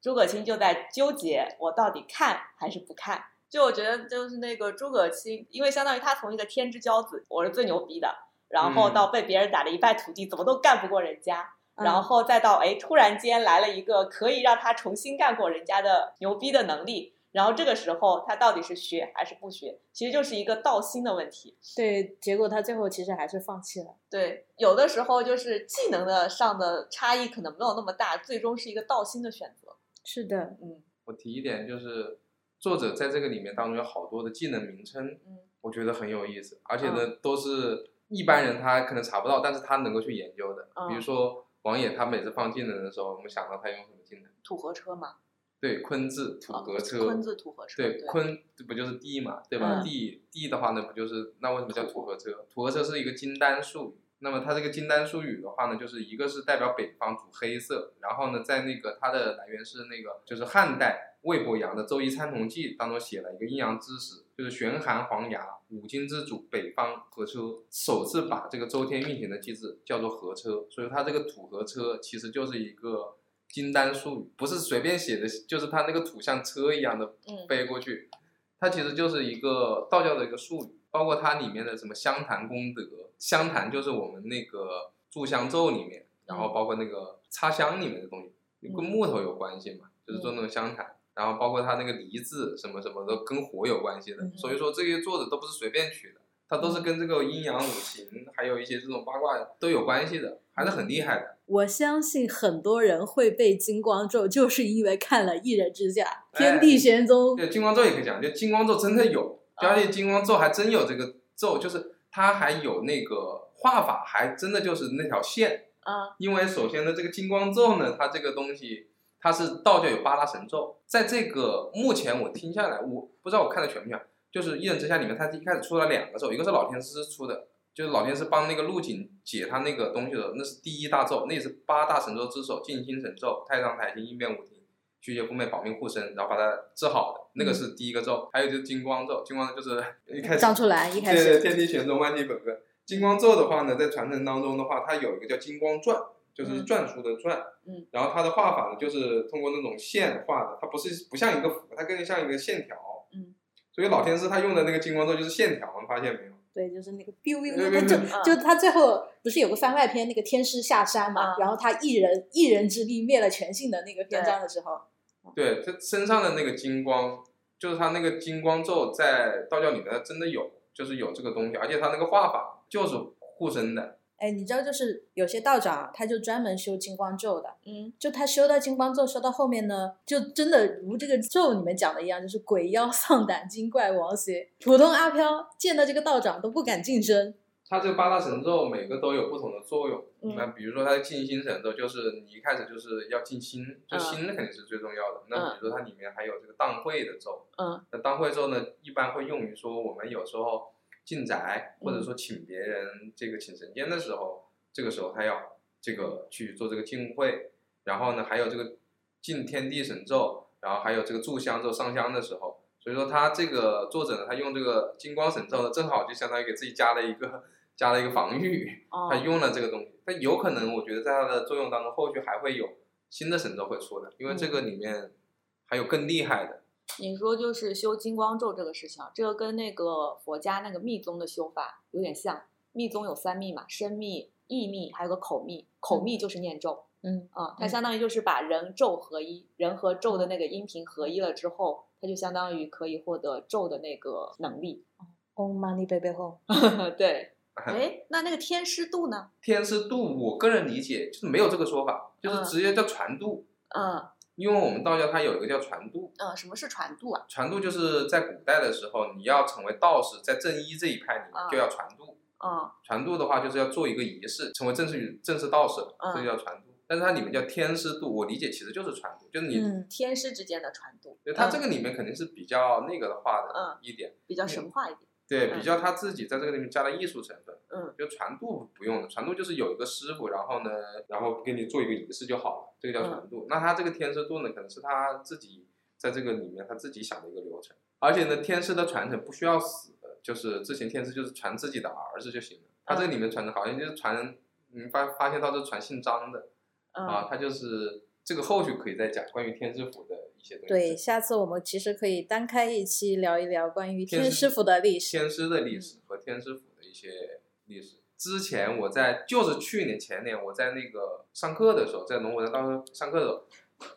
诸葛青就在纠结，我到底看还是不看？就我觉得就是那个诸葛青，因为相当于他从一个天之骄子，我是最牛逼的，然后
嗯
到被别人打得一败涂地，怎么都干不过人家。
嗯
然后再到哎，突然间来了一个可以让他重新干过人家的牛逼的能力，然后这个时候他到底是学还是不学，其实就是一个道心的问题。
对，结果他最后其实还是放弃了。
对，有的时候就是技能的上的差异可能没有那么大，最终是一个道心的选择。
是的，
嗯
我提一点就是，作者在这个里面当中有好多的技能名称，
嗯
我觉得很有意思，而且呢，都是一般人他可能查不到，但是他能够去研究的。
嗯
比如说王野，他每次放技能的时候，我们想到他用什么技能？
土和车嘛，
对，坤字土
啊
合车，
坤字土合车，
对，坤这不就是地嘛，对吧？
嗯
地地的话呢，不就是那为什么叫土合车？土合车是一个金丹术语。那么它这个金丹术语的话呢，就是一个是代表北方主黑色，然后呢，在那个它的来源是那个就是汉代魏伯阳的《周易参同记》当中写了一个阴阳知识，就是玄寒黄牙，五经之主，北方合车，首次把这个周天运行的机制叫做合车，所以它这个土合车其实就是一个金丹术语，不是随便写的，就是它那个土像车一样的
嗯
飞过去，它其实就是一个道教的一个术语，包括它里面的什么香坛功德，香坛就是我们那个炷香咒里面，然后包括那个插香里面的东西，跟木头有关系嘛，就是做那种香坛。然后包括它那个梨字什么什么的，跟火有关系的，
嗯
所以说这些作者都不是随便取的，它都是跟这个阴阳五行，还有一些这种八卦都有关系的，还是很厉害的。
我相信很多人会背金光咒，就是因为看了《一人之下》
哎
天地玄宗。
对，金光咒也可以讲，就金光咒真的有，而且金光咒还真有这个咒，就是它还有那个画法，还真的就是那条线。
啊
因为首先呢，这个金光咒呢，它这个东西它是道教有八大神咒，在这个目前我听下来，我不知道我看的全不全，就是一人之下里面，它一开始出了两个咒，一个是老天师出的，就是老天师帮那个陆景解他那个东西的，那是第一大咒，那也是八大神咒之首，静心神咒、太上台心、应变五庭。去邪赴魅、保命护身，然后把它治好的，那个是第一个咒。还有就是金光咒，金光咒就是一开始
张出来一开
对对，
始，
天地玄宗，万气本根。金光咒的话呢，在传承当中的话，它有一个叫金光篆，就是
嗯
篆书的篆。
嗯。
然后它的画法呢，就是通过那种线画的，它不是不像一个符，它更像一个线条。
嗯。
所以老天师他用的那个金光咒就是线条，你发现没有？
对，就是那个那就
对
就他最后不是有个番外篇，那个天师下山嘛，
嗯。
然后他一人一人之力灭了全性的那个篇章的时候，
对，他身上的那个金光，就是他那个金光咒在道教里面真的有，就是有这个东西，而且他那个画法就是护身的。
哎，你知道就是有些道长啊他就专门修金光咒的，
嗯
就他修到金光咒修到后面呢，就真的如这个咒里面讲的一样，就是鬼妖丧胆精怪王邪，普通阿飘见到这个道长都不敢近身。
他这个八大神咒每个都有不同的作用。
嗯
那比如说他的静心神咒，就是你一开始就是要静心，就
嗯
心肯定是最重要的。那比如说它里面还有这个荡会的咒，
嗯
那荡会咒呢，一般会用于说我们有时候进宅或
嗯。
者说请别人这个请神仙的时候，这个时候他要这个去做这个进会，然后呢还有这个敬天地神咒，然后还有这个炷香咒上香的时候，所以说他这个作者呢，他用这个金光神咒呢，正好就相当于给自己加了一个加了一个防御，
哦。
他用了这个东西，但有可能我觉得在它的作用当中，后续还会有新的神咒会出的，因为这个里面还有更厉害的。
你说就是修金光咒这个事情，这个跟那个佛家那个密宗的修法有点像。密宗有三密嘛，身密、意密，还有个口密。口密就是念咒，
嗯，
嗯，它
嗯
相当于就是把人咒合一，人和咒的那个音频合一了之后，它就相当于可以获得咒的那个能力。
Om Mani Padme Hum。
对，哎，那那个天师度呢？
天师度，我个人理解就是没有这个说法，就是
嗯
直接叫传度。
嗯
因为我们道教它有一个叫传度，
嗯，什么是传度啊？
传度就是在古代的时候，你要成为道士，在正一这一派里面
嗯
就要传度。
嗯
传度的话，就是要做一个仪式，成为正式正式道士，
嗯
这就叫传度。但是它里面叫天师度，我理解其实就是传度，就是你，
嗯，
天师之间的传度，
对它这
嗯
个里面肯定是比较那个的话的
嗯
一点，
比较神话一点。
对，
嗯
比较他自己在这个里面加了艺术成分。
嗯
就传度不用的，传度就是有一个师傅，然后呢，然后给你做一个仪式就好了，这个叫传度。那他这个天师度呢，可能是他自己在这个里面他自己想的一个流程，而且呢，天师的传承不需要死的，就是之前天师就是传自己的儿子就行了。他这个里面传承好像就是传，你发发现到这传姓张的啊
嗯，，
他就是这个后续可以再讲关于天师府的一些东西。
对，下次我们其实可以单开一期聊一聊关于
天师
府的历史。
天师的历史和天师府的一些历史。之前我在就是去年前年我在那个上课的时候，在龙文当时上课的时候，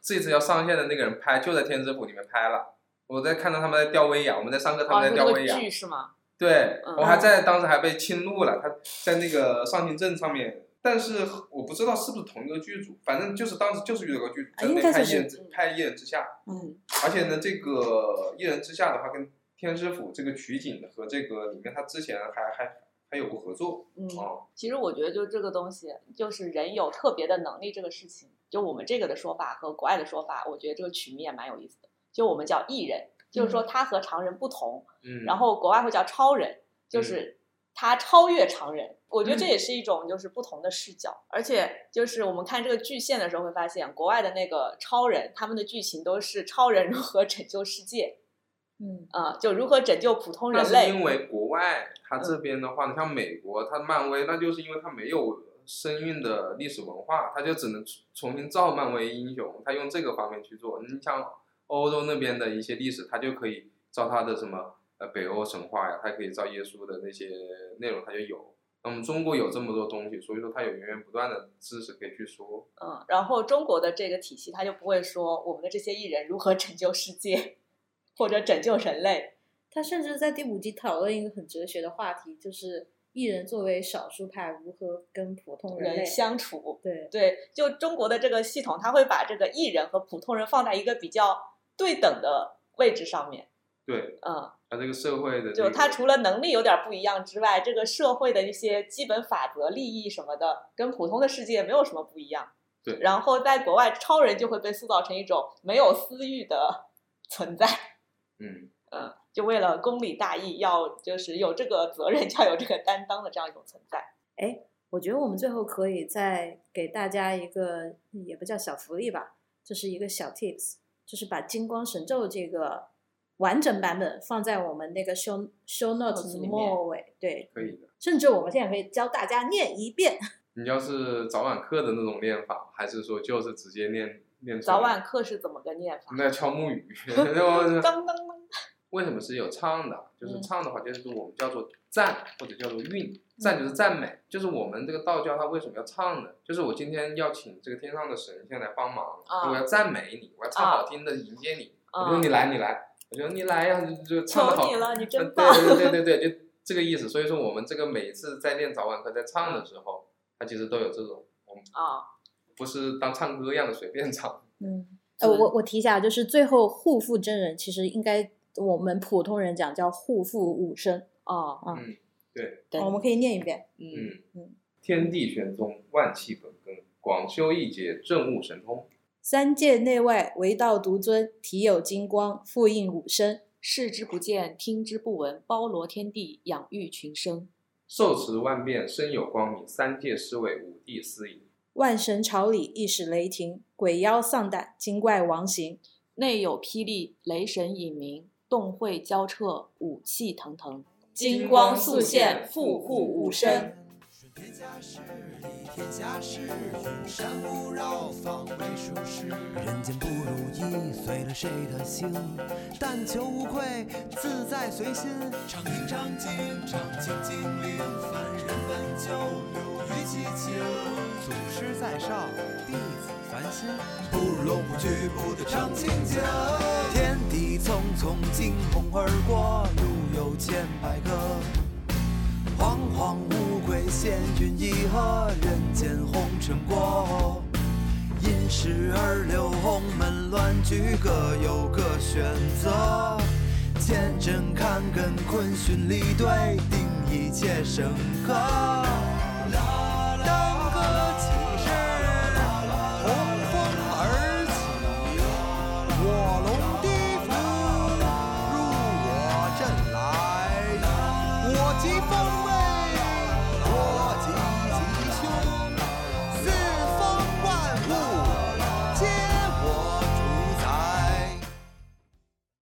这次要上线的那个人拍就在天师府里面拍了。我在看到他们在吊威亚，我们在上课，他
哦，
们在吊威亚。
剧是吗？
对，
嗯
我还在当时还被侵入了，他在那个上行镇上面，但是我不知道是不是同一个剧组，反正就是当时就是遇到个剧组拍一人之拍一人之下，
嗯，
而且呢，这个一人之下的话，跟天师府这个取景的和这个里面，他之前还还还有过合作
嗯，
哦，
其实我觉得就这个东西，就是人有特别的能力这个事情，就我们这个的说法和国外的说法，我觉得这个曲面蛮有意思的。就我们叫艺人，就是说他和常人不同，
嗯，
然后国外会叫超人，就是他超越常人。我觉得这也是一种就是不同的视角，而且就是我们看这个巨线的时候会发现，国外的那个超人，他们的剧情都是超人如何拯救世界，
嗯，
啊、就如何拯救普通人类。
因为国外它这边的话，你像美国，它漫威，那就是因为它没有生运的历史文化，它就只能重重新造漫威英雄，它用这个方面去做。你像欧洲那边的一些历史，它就可以造它的什么呃北欧神话呀，它可以造耶稣的那些内容，它就有。那我们中国有这么多东西，所以说它有源源不断的知识可以去说。
嗯，然后中国的这个体系，他就不会说我们的这些艺人如何拯救世界，或者拯救人类。
他甚至在第五集讨论一个很哲学的话题，就是艺人作为少数派如何跟普通人
人相处，
对，
对，就中国的这个系统，他会把这个艺人和普通人放在一个比较对等的位置上面。
对，
嗯，
他这个社会的、这
就，他除了能力有点不一样之外，这个社会的一些基本法则、利益什么的，跟普通的世界没有什么不一样。
对
然后在国外，超人就会被塑造成一种没有私欲的存在。
嗯，
嗯，就为了公理大义，要就是有这个责任，就要有这个担当的这样一种存在。
哎我觉得我们最后可以再给大家一个，也不叫小福利吧，这是一个小 tips，就是把《金光神咒》这个完整版本放在我们那个 show show notes
里面
末尾，对，
可以的。
甚至我们现在可以教大家念一遍。
你要是早晚课的那种念法，还是说就是直接练练出来
早晚课是怎么个念法？
那敲木鱼，
当当当，
为什么是有唱的？就是
嗯
唱的话，就是我们叫做赞或者叫做韵，赞就是赞美，就是我们这个道教它为什么要唱呢？就是我今天要请这个天上的神仙来帮忙，
啊
我要赞美你，我要唱好听的迎接你。我
啊
说你来，你来，我觉得你来呀，就就唱的好
你，了，你
呃
真棒！
对对对对对，就这个意思。所以说我们这个每一次在练早晚课在唱的时候，它其实都有这种，我们
啊，
不是当唱歌一样的随便唱。
嗯，呃，我我提一下，就是最后护腹真人其实应该我们普通人讲叫护腹五声，
啊，
嗯，对，
对
我们可以念一遍。
嗯，
嗯
嗯
天地玄宗，万气本根，广修一节，正悟神通。
三界内外唯道独尊，体有金光，复应五身。
视之不见，听之不闻，包罗天地，养育群生。
受持万变，身有光明，三界侍卫，五帝司迎。
万神朝礼，一时雷霆；鬼妖丧胆，精怪王行。
内有霹雳，雷神隐鸣，洞会交彻，武气腾腾。金光速现，复护五声。
天下事，理天下事，云山雾绕，方为舒适。人间不如意，随了谁的心？但求无愧，自在随心。常应常静，常静静灵，凡人本就流于其情。祖师在上，弟子烦心，不如龙不惧，不得常清静。天地匆匆，惊鸿而过，路有千百个。彷徨无归，闲云一鹤，人间红尘过。因时而流，鸿门乱局，各有各选择。见真看根，坤巽离对，定一切深刻。